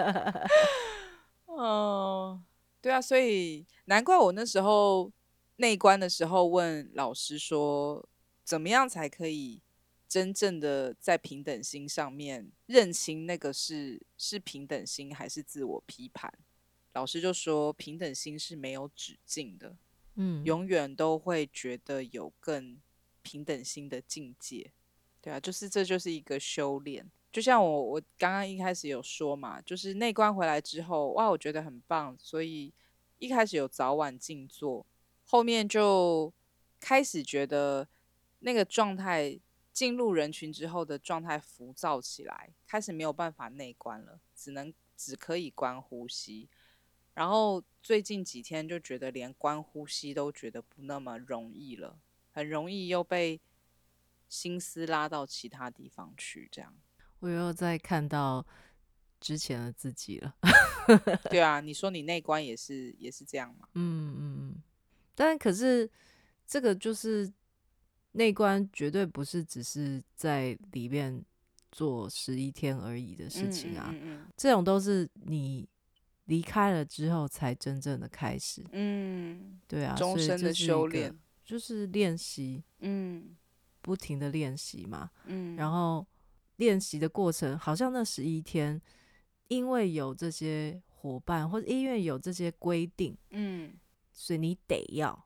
哦，对啊，所以难怪我那时候内观的时候问老师说，怎么样才可以真正的在平等心上面认清那个是是平等心还是自我批判？老师就说，平等心是没有止境的，嗯，永远都会觉得有更平等心的境界，对啊，就是这就是一个修炼。就像我我刚刚一开始有说嘛，就是内观回来之后，哇，我觉得很棒，所以一开始有早晚静坐，后面就开始觉得那个状态进入人群之后的状态浮躁起来，开始没有办法内观了，只能只可以观呼吸。然后最近几天就觉得连观呼吸都觉得不那么容易了，很容易又被心思拉到其他地方去。这样，我又在看到之前的自己了。对啊，你说你内观也是也是这样吗？嗯嗯，但可是这个就是内观，绝对不是只是在里面做十一天而已的事情啊。嗯嗯嗯嗯，这种都是你。离开了之后，才真正的开始。嗯，对啊，终身的修炼就是练习，嗯，不停的练习嘛，嗯，然后练习的过程，好像那十一天，因为有这些伙伴，或者医院有这些规定，嗯，所以你得要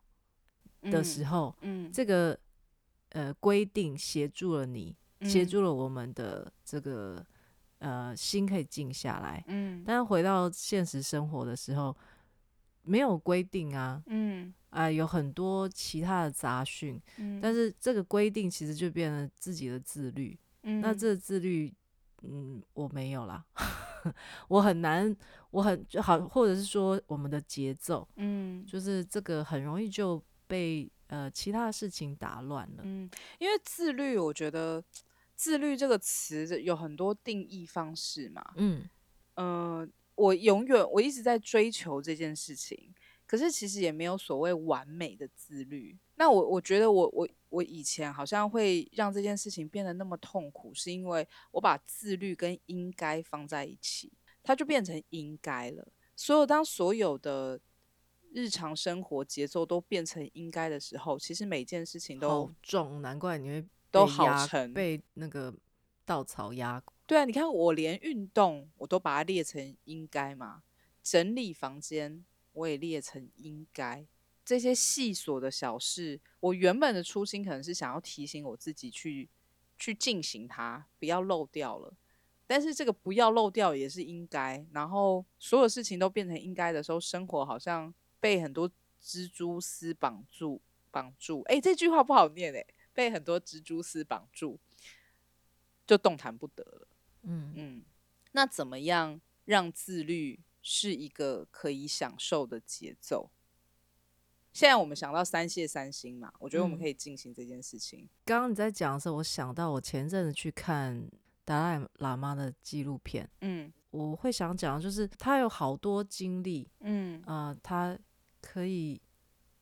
的时候，嗯，嗯，这个呃规定协助了你，协助了我们的这个。呃，心可以静下来，嗯，但是回到现实生活的时候，没有规定啊，嗯，啊、呃，有很多其他的杂讯，嗯，但是这个规定其实就变成自己的自律，嗯，那这自律，嗯，我没有啦，我很难，我很就好，或者是说我们的节奏，嗯，就是这个很容易就被呃其他的事情打乱了。嗯，因为自律，我觉得自律这个词有很多定义方式嘛。嗯，呃，我永远我一直在追求这件事情，可是其实也没有所谓完美的自律。那我我觉得我我我以前好像会让这件事情变得那么痛苦，是因为我把自律跟应该放在一起，它就变成应该了。所有当所有的日常生活节奏都变成应该的时候，其实每件事情都好重，难怪你会都好沉，被那个稻草压。对啊，你看我连运动我都把它列成应该嘛，整理房间我也列成应该。这些细琐的小事，我原本的初心可能是想要提醒我自己去去进行它，不要漏掉了。但是这个不要漏掉也是应该。然后所有事情都变成应该的时候，生活好像被很多蜘蛛丝绑住，绑住。诶，这句话不好念诶，被很多蜘蛛丝绑住，就动弹不得了。嗯嗯，那怎么样让自律是一个可以享受的节奏？现在我们想到三谢三星嘛，我觉得我们可以进行这件事情。嗯、刚刚你在讲的时候，我想到我前阵子去看达赖喇嘛的纪录片，嗯，我会想讲就是他有好多经历，嗯。啊、呃，他可以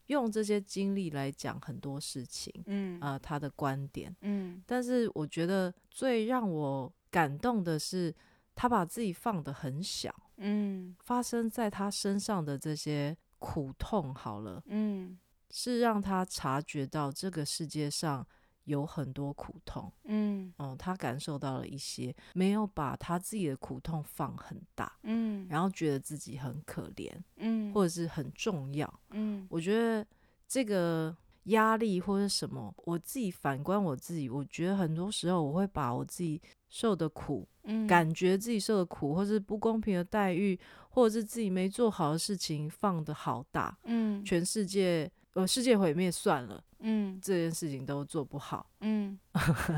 用这些经历来讲很多事情，嗯。啊、呃，他的观点，嗯，但是我觉得最让我感动的是他把自己放得很小，嗯，发生在他身上的这些。苦痛好了，嗯，是让他察觉到这个世界上有很多苦痛，嗯，哦，他感受到了一些，没有把他自己的苦痛放很大，嗯，然后觉得自己很可怜，嗯，或者是很重要，嗯，我觉得这个压力或者什么，我自己反观我自己，我觉得很多时候我会把我自己受的苦，嗯，感觉自己受的苦，或是不公平的待遇。或者是自己没做好的事情放的好大，嗯，全世界呃世界毁灭算了，嗯，这件事情都做不好，嗯，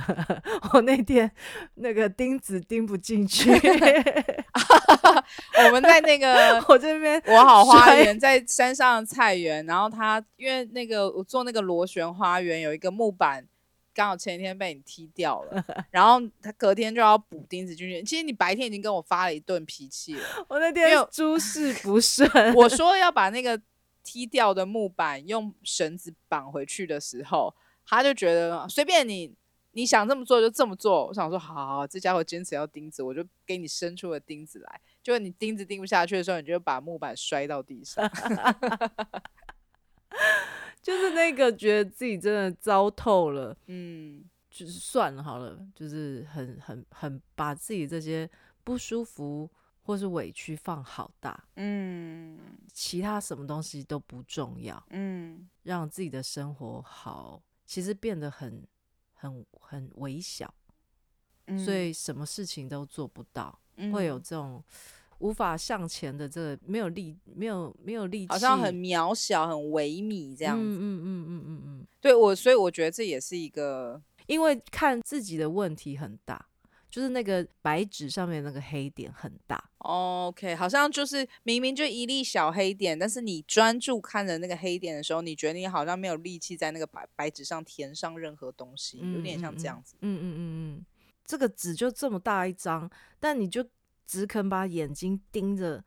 我那天那个钉子钉不进去 我们在那个我这边我好花园在山上的菜园，然后他因为那个我做那个螺旋花园有一个木板。刚好前一天被你踢掉了，然后他隔天就要补钉子进去。其实你白天已经跟我发了一顿脾气了。我那天诸事不顺，我 说要把那个踢掉的木板用绳子绑回去的时候，他就觉得随便你，你想这么做就这么做。我想说，好好好，这家伙坚持要钉子，我就给你伸出了钉子来。结果你钉子钉不下去的时候，你就把木板摔到地上。就是那个觉得自己真的糟透了，嗯，就是算了好了，就是很很很把自己这些不舒服或是委屈放好大，嗯，其他什么东西都不重要，嗯，让自己的生活好，其实变得很很很微小，嗯，所以什么事情都做不到，嗯，会有这种。无法向前的这个没有力，没有没有力气，好像很渺小、很微米这样子。嗯嗯嗯嗯嗯嗯。对我，所以我觉得这也是一个，因为看自己的问题很大，就是那个白纸上面那个黑点很大。OK，好像就是明明就一粒小黑点，但是你专注看着那个黑点的时候，你觉得你好像没有力气在那个白白纸上填上任何东西，有点像这样子。嗯嗯嗯嗯，这个纸就这么大一张，但你就。只肯把眼睛盯着，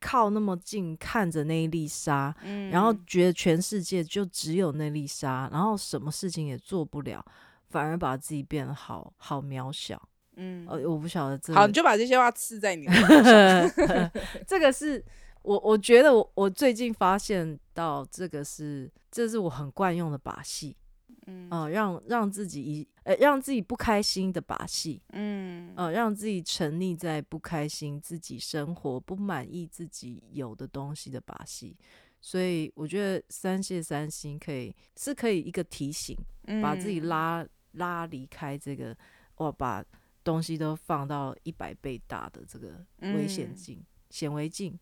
靠那么近看着那一粒沙，嗯，然后觉得全世界就只有那粒沙，然后什么事情也做不了，反而把自己变得好好渺小。嗯，呃，我不晓得这。好，你就把这些话刺在你。这个是我，我觉得我我最近发现到这个是，这是我很惯用的把戏。嗯，呃，让让自己一呃，让自己不开心的把戏，嗯，呃，让自己沉溺在不开心、自己生活不满意、自己有的东西的把戏，所以我觉得三谢三心可以是可以一个提醒，嗯，把自己拉拉离开这个，哇，把东西都放到一百倍大的这个危险镜、显微镜，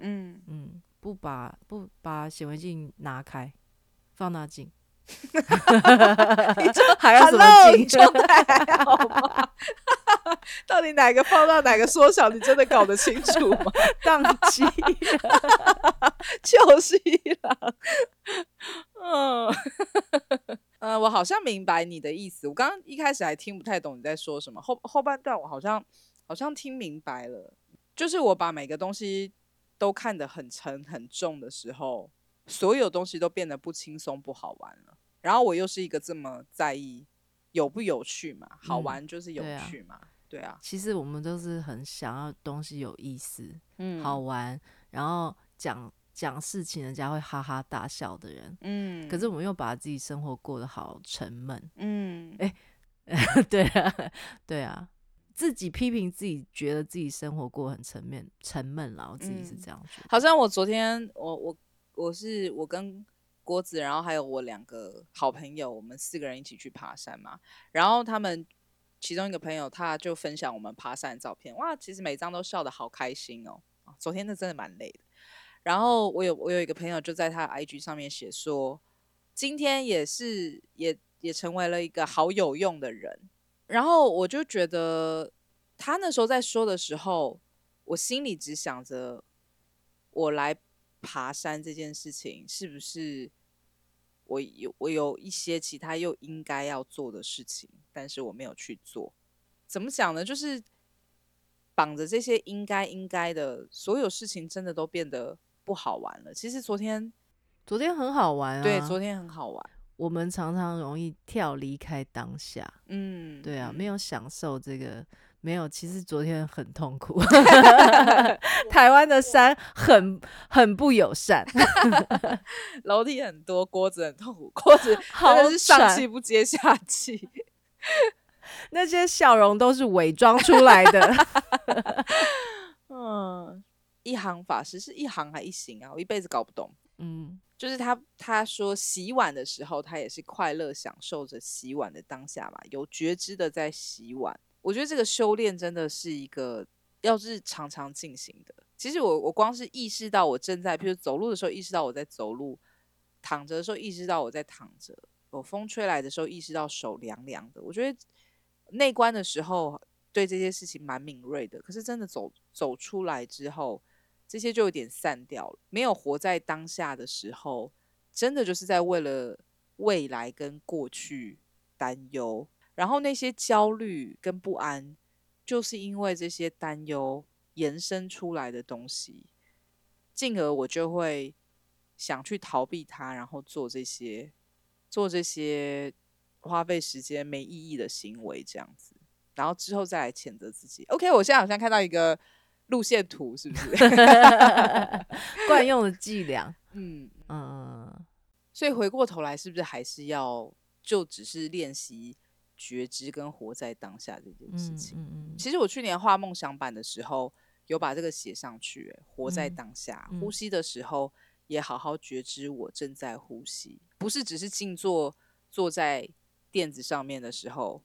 嗯。嗯，不把不把显微镜拿开，放大镜。你这还要什么镜？状态还好吗？到底哪个放大，哪个缩小？你真的搞得清楚吗？当机，就是一郎。嗯，呃，我好像明白你的意思。我刚刚一开始还听不太懂你在说什么，后后半段我好像好像听明白了。就是我把每个东西都看得很沉很重的时候，所有东西都变得不轻松不好玩了。然后我又是一个这么在意有不有趣嘛，好玩就是有趣嘛，嗯、对啊。对啊，其实我们都是很想要东西有意思，嗯，好玩，然后讲。讲事情，人家会哈哈大笑的人，嗯，可是我们又把自己生活过得好沉闷，嗯，哎、欸，对啊，对啊，自己批评自己，觉得自己生活过很沉闷，沉闷了，我自己是这样觉得。好像我昨天，我我我是我跟郭子，然后还有我两个好朋友，我们四个人一起去爬山嘛，然后他们其中一个朋友他就分享我们爬山的照片，哇，其实每张都笑得好开心哦，昨天那真的蛮累的。然后我有我有一个朋友就在他 IG 上面写说，今天也是也也成为了一个好有用的人。然后我就觉得他那时候在说的时候，我心里只想着，我来爬山这件事情是不是我有我有一些其他又应该要做的事情，但是我没有去做。怎么讲呢？就是绑着这些应该应该的所有事情，真的都变得。不好玩了。其实昨天，昨天很好玩啊。对，昨天很好玩。我们常常容易跳离开当下。嗯，对啊，没有享受这个，没有。其实昨天很痛苦。台湾的山很很不友善，楼梯很多，锅子很痛苦，锅子 真的是上气不接下气。那些笑容都是伪装出来的。嗯。一行法师是一行还一行啊？我一辈子搞不懂。嗯，就是他他说洗碗的时候，他也是快乐享受着洗碗的当下嘛，有觉知的在洗碗。我觉得这个修炼真的是一个要是常常进行的。其实我我光是意识到我正在，譬如走路的时候意识到我在走路，躺着的时候意识到我在躺着，有风吹来的时候意识到手凉凉的。我觉得内观的时候对这些事情蛮敏锐的，可是真的走走出来之后。这些就有点散掉了，没有活在当下的时候，真的就是在为了未来跟过去担忧，然后那些焦虑跟不安，就是因为这些担忧延伸出来的东西，进而我就会想去逃避它，然后做这些做这些花费时间没意义的行为，这样子，然后之后再来谴责自己。OK，我现在好像看到一个。路线图是不是 惯用的伎俩？嗯嗯，所以回过头来，是不是还是要就只是练习觉知跟活在当下这件事情？嗯嗯嗯、其实我去年画梦想版的时候，有把这个写上去，活在当下，嗯、呼吸的时候也好好觉知我正在呼吸，不是只是静坐坐在垫子上面的时候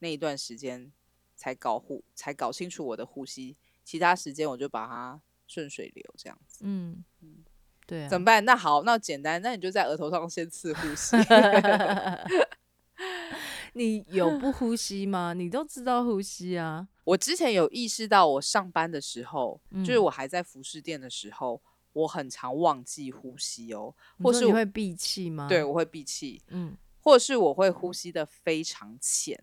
那一段时间才搞呼才搞清楚我的呼吸。其他时间我就把它顺水流这样子。嗯嗯，对啊。怎么办？那好，那简单，那你就在额头上先刺呼吸。你有不呼吸吗？你都知道呼吸啊。我之前有意识到，我上班的时候，嗯、就是我还在服饰店的时候，我很常忘记呼吸哦。或是你会闭气吗？对，我会闭气。嗯，或是我会呼吸的非常浅。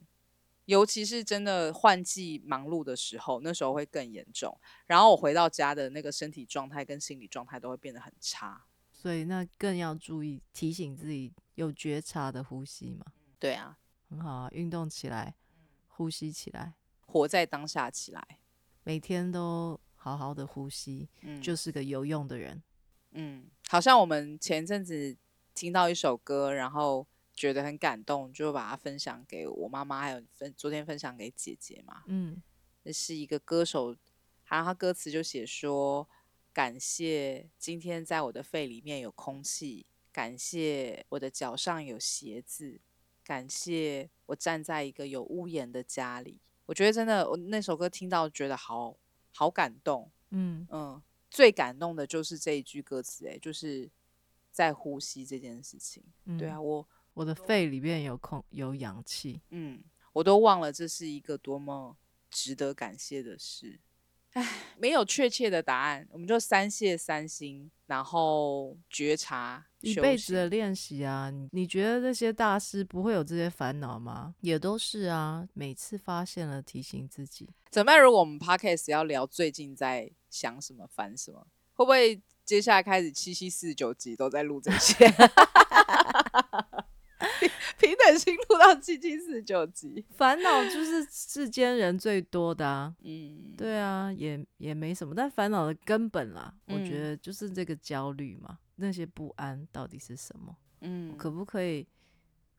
尤其是真的换季忙碌的时候，那时候会更严重。然后我回到家的那个身体状态跟心理状态都会变得很差，所以那更要注意提醒自己有觉察的呼吸嘛。对啊，很好啊，运动起来，呼吸起来，活在当下起来，每天都好好的呼吸，嗯，就是个有用的人。嗯，好像我们前阵子听到一首歌，然后。觉得很感动，就把它分享给我妈妈，还有分昨天分享给姐姐嘛。嗯，那是一个歌手，然后他歌词就写说：感谢今天在我的肺里面有空气，感谢我的脚上有鞋子，感谢我站在一个有屋檐的家里。我觉得真的，我那首歌听到觉得好好感动。嗯嗯，最感动的就是这一句歌词，哎，就是在呼吸这件事情。嗯、对啊，我。我的肺里面有空有氧气，嗯，我都忘了这是一个多么值得感谢的事。唉，没有确切的答案，我们就三谢三心，然后觉察，一辈子的练习啊。你觉得这些大师不会有这些烦恼吗？也都是啊，每次发现了提醒自己。怎么办？如果我们 podcast 要聊最近在想什么、烦什么，会不会接下来开始七七四十九集都在录这些？平等心录到七七四十九集，烦恼就是世间人最多的啊。嗯，对啊，也也没什么，但烦恼的根本啦，嗯，我觉得就是这个焦虑嘛，那些不安到底是什么？嗯，可不可以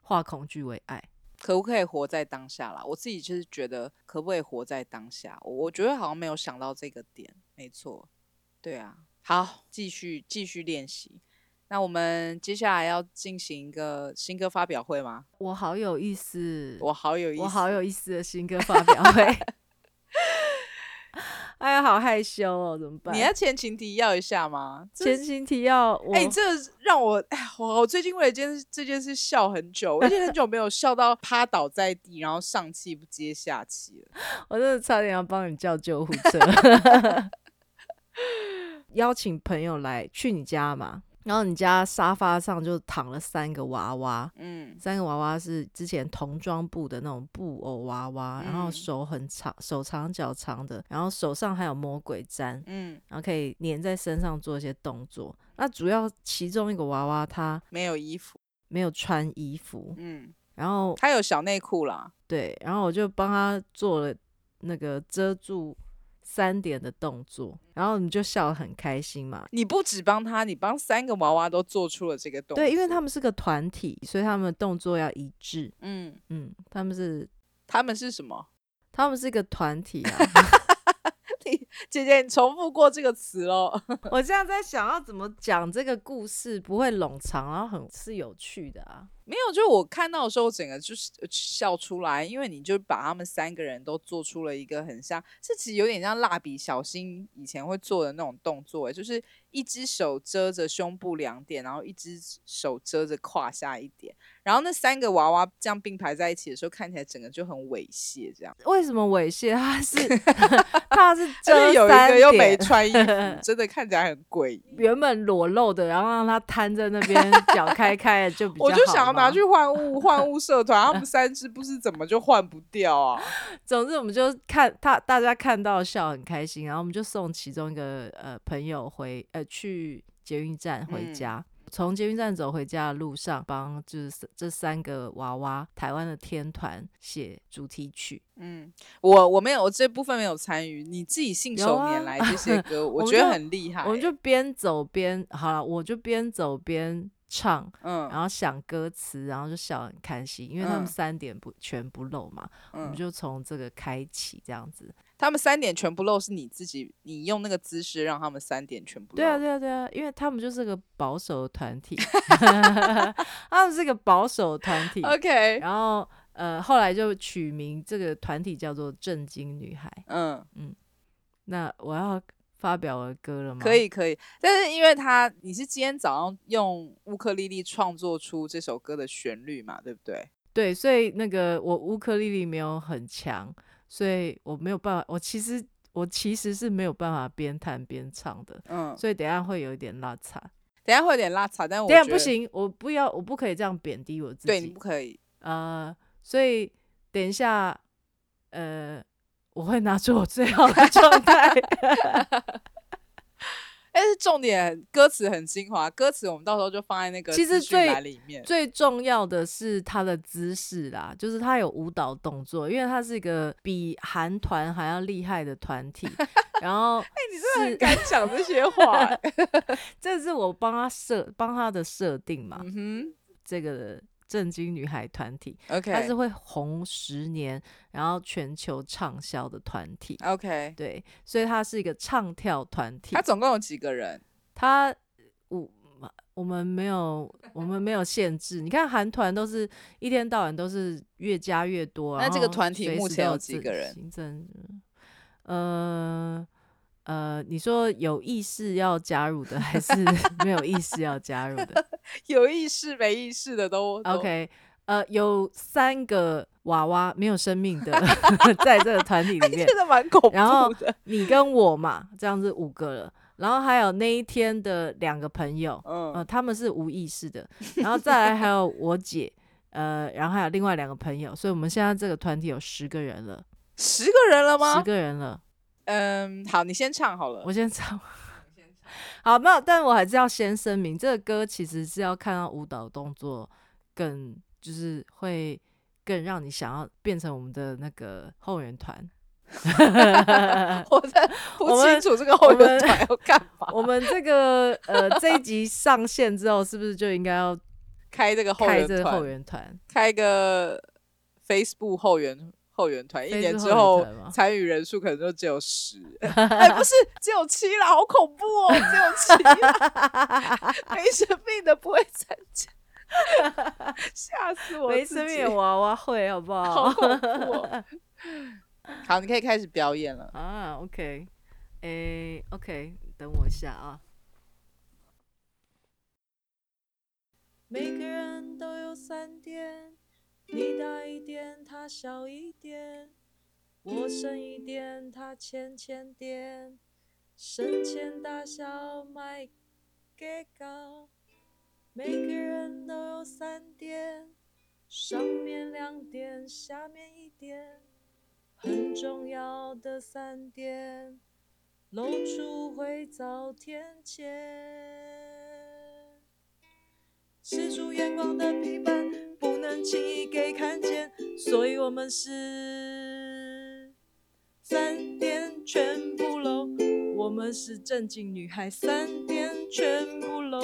化恐惧为爱？可不可以活在当下啦？我自己就是觉得，可不可以活在当下？我我觉得好像没有想到这个点，没错。对啊，好，继续继续练习。那我们接下来要进行一个新歌发表会吗？我好有意思，我好有意思，我好有意思的新歌发表会。哎呀，好害羞哦，怎么办？你要前情提要一下吗？前情提要，哎、欸，这让我哎，我我最近为了这件这件事笑很久，我已经很久没有笑到趴倒在地，然后上气不接下气了。我真的差点要帮你叫救护车。邀请朋友来去你家嘛？然后你家沙发上就躺了三个娃娃，嗯，三个娃娃是之前童装部的那种布偶娃娃，嗯，然后手很长，手长脚长的，然后手上还有魔鬼粘，嗯，然后可以粘在身上做一些动作。那主要其中一个娃娃它没有衣服，没有穿衣服，嗯，然后它有小内裤啦，对，然后我就帮他做了那个遮住。三点的动作，然后你就笑得很开心嘛。你不止帮他，你帮三个娃娃都做出了这个动作。对，因为他们是个团体，所以他们的动作要一致。嗯嗯，他们是他们是什么？他们是一个团体啊。姐姐，你重复过这个词喽。我现在在想要怎么讲这个故事不会冗长，然后很是有趣的啊。没有，就是我看到的时候，我整个就是笑出来，因为你就把他们三个人都做出了一个很像，这其实有点像蜡笔小新以前会做的那种动作，就是一只手遮着胸部两点，然后一只手遮着胯下一点，然后那三个娃娃这样并排在一起的时候，看起来整个就很猥亵。这样为什么猥亵？他是 他是遮有一个又没穿衣服，真的看起来很诡异。原本裸露的，然后让他瘫在那边，脚开开的就比较好。我就想。拿去换物，换物社团，他们三只不知怎么就换不掉啊！总之，我们就看他，大家看到笑很开心，然后我们就送其中一个呃朋友回呃去捷运站回家。从、嗯、捷运站走回家的路上，帮就是这三个娃娃台湾的天团写主题曲。嗯，我我没有，我这部分没有参与。你自己信手拈来这些歌，啊、我觉得很厉害、欸。我们就边走边好了，我就边走边。唱，嗯，然后想歌词，然后就笑很开心，因为他们三点不、嗯、全不露嘛，嗯、我们就从这个开启这样子。他们三点全不露是你自己，你用那个姿势让他们三点全不露。对啊，对啊，对啊，因为他们就是个保守团体，他们是个保守团体。OK，然后呃，后来就取名这个团体叫做震惊女孩。嗯嗯，那我要。发表了歌了吗？可以可以，但是因为他你是今天早上用乌克丽丽创作出这首歌的旋律嘛，对不对？对，所以那个我乌克丽丽没有很强，所以我没有办法。我其实我其实是没有办法边弹边唱的，嗯，所以等下会有一点拉差，等下会有点拉差，但我等一下不行，我不要，我不可以这样贬低我自己，对，你不可以，呃，所以等一下，呃。我会拿出我最好的状态，但是重点歌词很精华，歌词我们到时候就放在那个其实最里面。最重要的是他的姿势啦，就是他有舞蹈动作，因为他是一个比韩团还要厉害的团体。然后，哎、欸，你真的很敢讲这些话、欸，这是我帮他设帮他的设定嘛？嗯哼，这个。正经女孩团体，OK，它是会红十年，然后全球畅销的团体，OK，对，所以它是一个唱跳团体。它总共有几个人？它五我们没有我们没有限制。你看韩团都是一天到晚都是越加越多。那这个团体目前有几个人？行政，呃。呃，你说有意识要加入的，还是 没有意识要加入的？有意识没意识的都 OK。呃，有三个娃娃没有生命的，在这个团体里面，真的蛮恐怖的。然后你跟我嘛，这样子五个了。然后还有那一天的两个朋友，嗯、呃，他们是无意识的。然后再来还有我姐，呃，然后还有另外两个朋友，所以我们现在这个团体有十个人了。十个人了吗？十个人了。嗯，好，你先唱好了。我先唱。好，没有，但我还是要先声明，这个歌其实是要看到舞蹈动作更，就是会更让你想要变成我们的那个后援团。我在不清楚这个后援团要干嘛。我们这个呃这一集上线之后，是不是就应该要开这个后援团？开个 Facebook 后援后援团，一年之后参与人数可能就只有十，哎，不是只有七了，好恐怖哦，只有七了，没生病的不会参加，吓死我！没生命的娃娃会好不好？好恐怖哦。好，你可以开始表演了啊。OK，诶、欸，OK，等我一下啊。每个人都有三点，你大一点，他小一点，我深一点，他浅浅点，深浅大小麦给高。每个人都有三点，上面两点，下面一点。很重要的三点，露出会遭天谴。世俗眼光的批判，不能轻易给看见，所以我们是三点全部露。我们是正经女孩，三点全部露，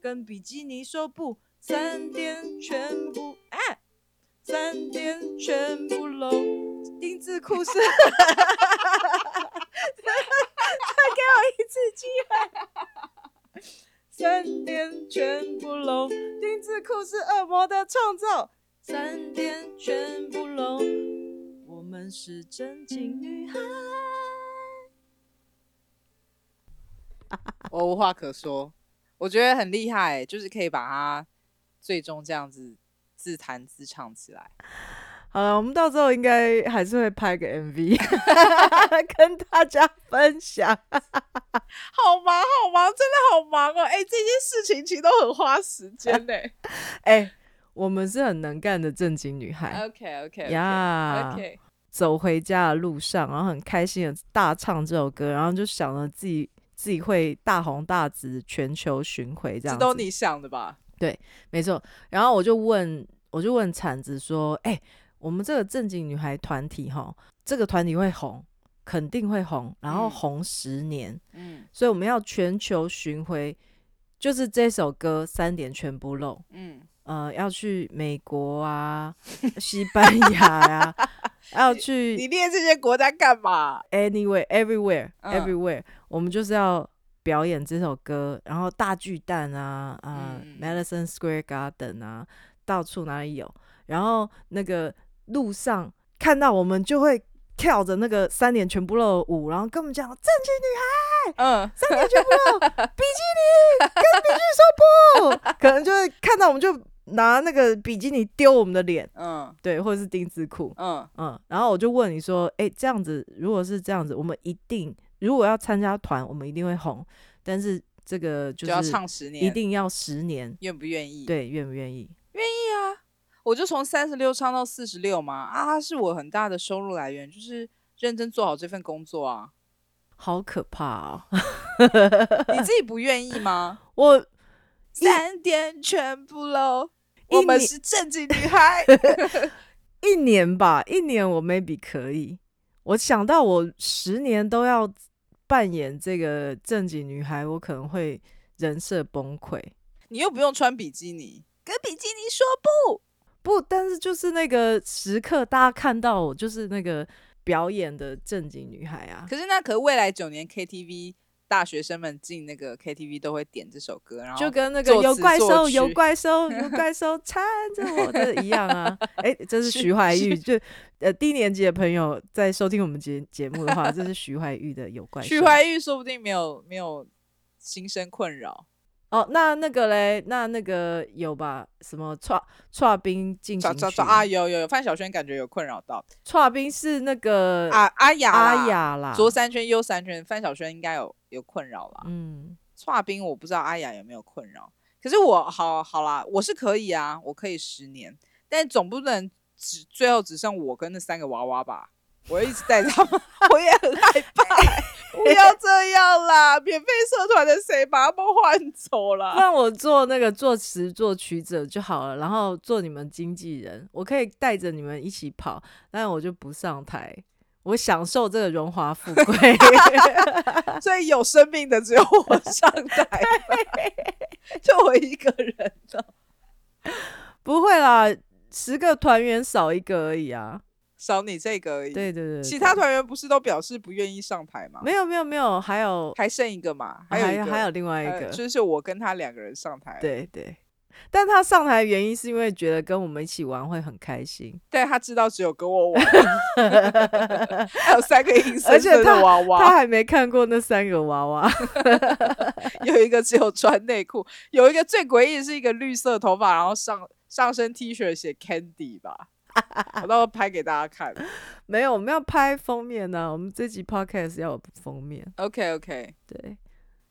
跟比基尼说不，三点全部啊，三点全部露。丁字裤是，再给我一次机会，三点全部露，丁字裤是恶魔的创造，三点全部露，我们是正经女孩。我无话可说，我觉得很厉害，就是可以把它最终这样子自弹自唱起来。好了，我们到时候应该还是会拍个 MV，跟大家分享。好忙，好忙，真的好忙哦！哎、欸，这件事情其实都很花时间呢。哎、欸，我们是很能干的正经女孩。OK，OK，呀。OK，走回家的路上，然后很开心的大唱这首歌，然后就想着自己自己会大红大紫，全球巡回这样子。这都你想的吧？对，没错。然后我就问，我就问铲子说：“哎、欸。”我们这个正经女孩团体哈，这个团体会红，肯定会红，然后红十年，嗯，所以我们要全球巡回，就是这首歌三点全部露，嗯，呃，要去美国啊，西班牙呀、啊，要去，你练这些国家干嘛？Anywhere, everywhere, everywhere，、嗯、我们就是要表演这首歌，然后大巨蛋啊，啊、呃嗯、，Madison Square Garden 啊，到处哪里有，然后那个。路上看到我们就会跳着那个三点全部露的舞，然后跟我们讲正经女孩，嗯，三点全部露，比基尼跟比基尼说不，可能就会看到我们就拿那个比基尼丢我们的脸，嗯，对，或者是丁字裤，嗯。嗯，然后我就问你说，哎、欸，这样子如果是这样子，我们一定如果要参加团，我们一定会红，但是这个就是要唱十年，一定要十年，愿不愿意？对，愿不愿意？愿意啊。我就从三十六唱到四十六嘛，啊，它是我很大的收入来源，就是认真做好这份工作啊，好可怕啊！你自己不愿意吗？我三点全部喽，我们是正经女孩，一年吧，一年我 maybe 可以。我想到我十年都要扮演这个正经女孩，我可能会人设崩溃。你又不用穿比基尼，跟比基尼说不。不，但是就是那个时刻，大家看到我就是那个表演的正经女孩啊。可是那可是未来九年 KTV 大学生们进那个 KTV 都会点这首歌，然后就跟那个有怪兽、有 怪兽、有怪兽缠着我的一样啊。哎、欸，这是徐怀钰，就呃低年级的朋友在收听我们节节目的话，这是徐怀钰的有怪兽。徐怀钰说不定没有没有心生困扰。哦，那那个嘞，那那个有吧？什么剉剉冰进行曲啊？有有有，范晓萱感觉有困扰到。剉冰是那个啊阿雅阿雅啦，左三圈右三圈，范晓萱应该有有困扰啦。嗯，剉冰我不知道阿雅有没有困扰，可是我好好啦，我是可以啊，我可以十年，但总不能只最后只剩我跟那三个娃娃吧？我一直带他们，我也很害怕。不要这样啦！免费社团的谁把他们换走了？让我做那个作词作曲者就好了，然后做你们经纪人，我可以带着你们一起跑，但我就不上台，我享受这个荣华富贵。所以有生命的只有我上台，就我一个人的。不会啦，十个团员少一个而已啊。少你这个而已。对对对，对，其他团员不是都表示不愿意上台吗？没有没有没有，还有还剩一个嘛？还有还有，另外一个，就是我跟他两个人上台。对对，但他上台的原因是因为觉得跟我们一起玩会很开心。但，他知道只有跟我玩，还有三个银色的娃娃，他还没看过那三个娃娃。有一个只有穿内裤，有一个最诡异的是一个绿色头发，然后上上身 T 恤写 Candy 吧。我到时候拍给大家看。没有，我们要拍封面呢、啊。我们这集 podcast 要有封面。OK OK，对。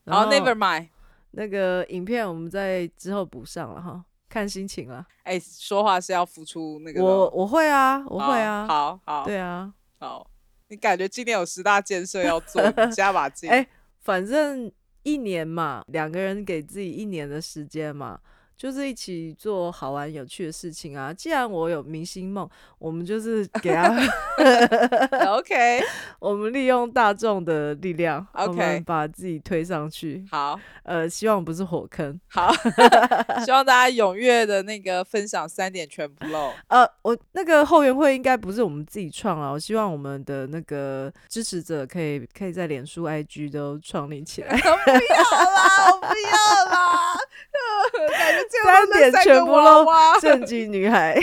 然后 Never mind，那个影片我们在之后补上了哈，看心情了。哎、欸，说话是要付出那个。我我会啊，我会啊。好好。对啊。好。你感觉今年有十大建设要做，加把劲。哎、欸，反正一年嘛，两个人给自己一年的时间嘛。就是一起做好玩有趣的事情啊！既然我有明星梦，我们就是给他 OK。我们利用大众的力量，OK，我们把自己推上去。好，呃，希望不是火坑。好，希望大家踊跃的那个分享三点全不漏。呃，我那个后援会应该不是我们自己创啊，我希望我们的那个支持者可以可以在脸书、IG 都创立起来。不要啦，我不要啦。三点全部都正经女孩，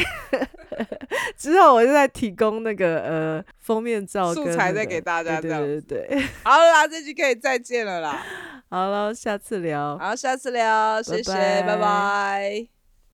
之后我就在提供那个呃封面照、那個、素材再给大家，对对对，好了啦，这集可以再见了啦，好了，下次聊，好，下次聊，谢谢。拜拜。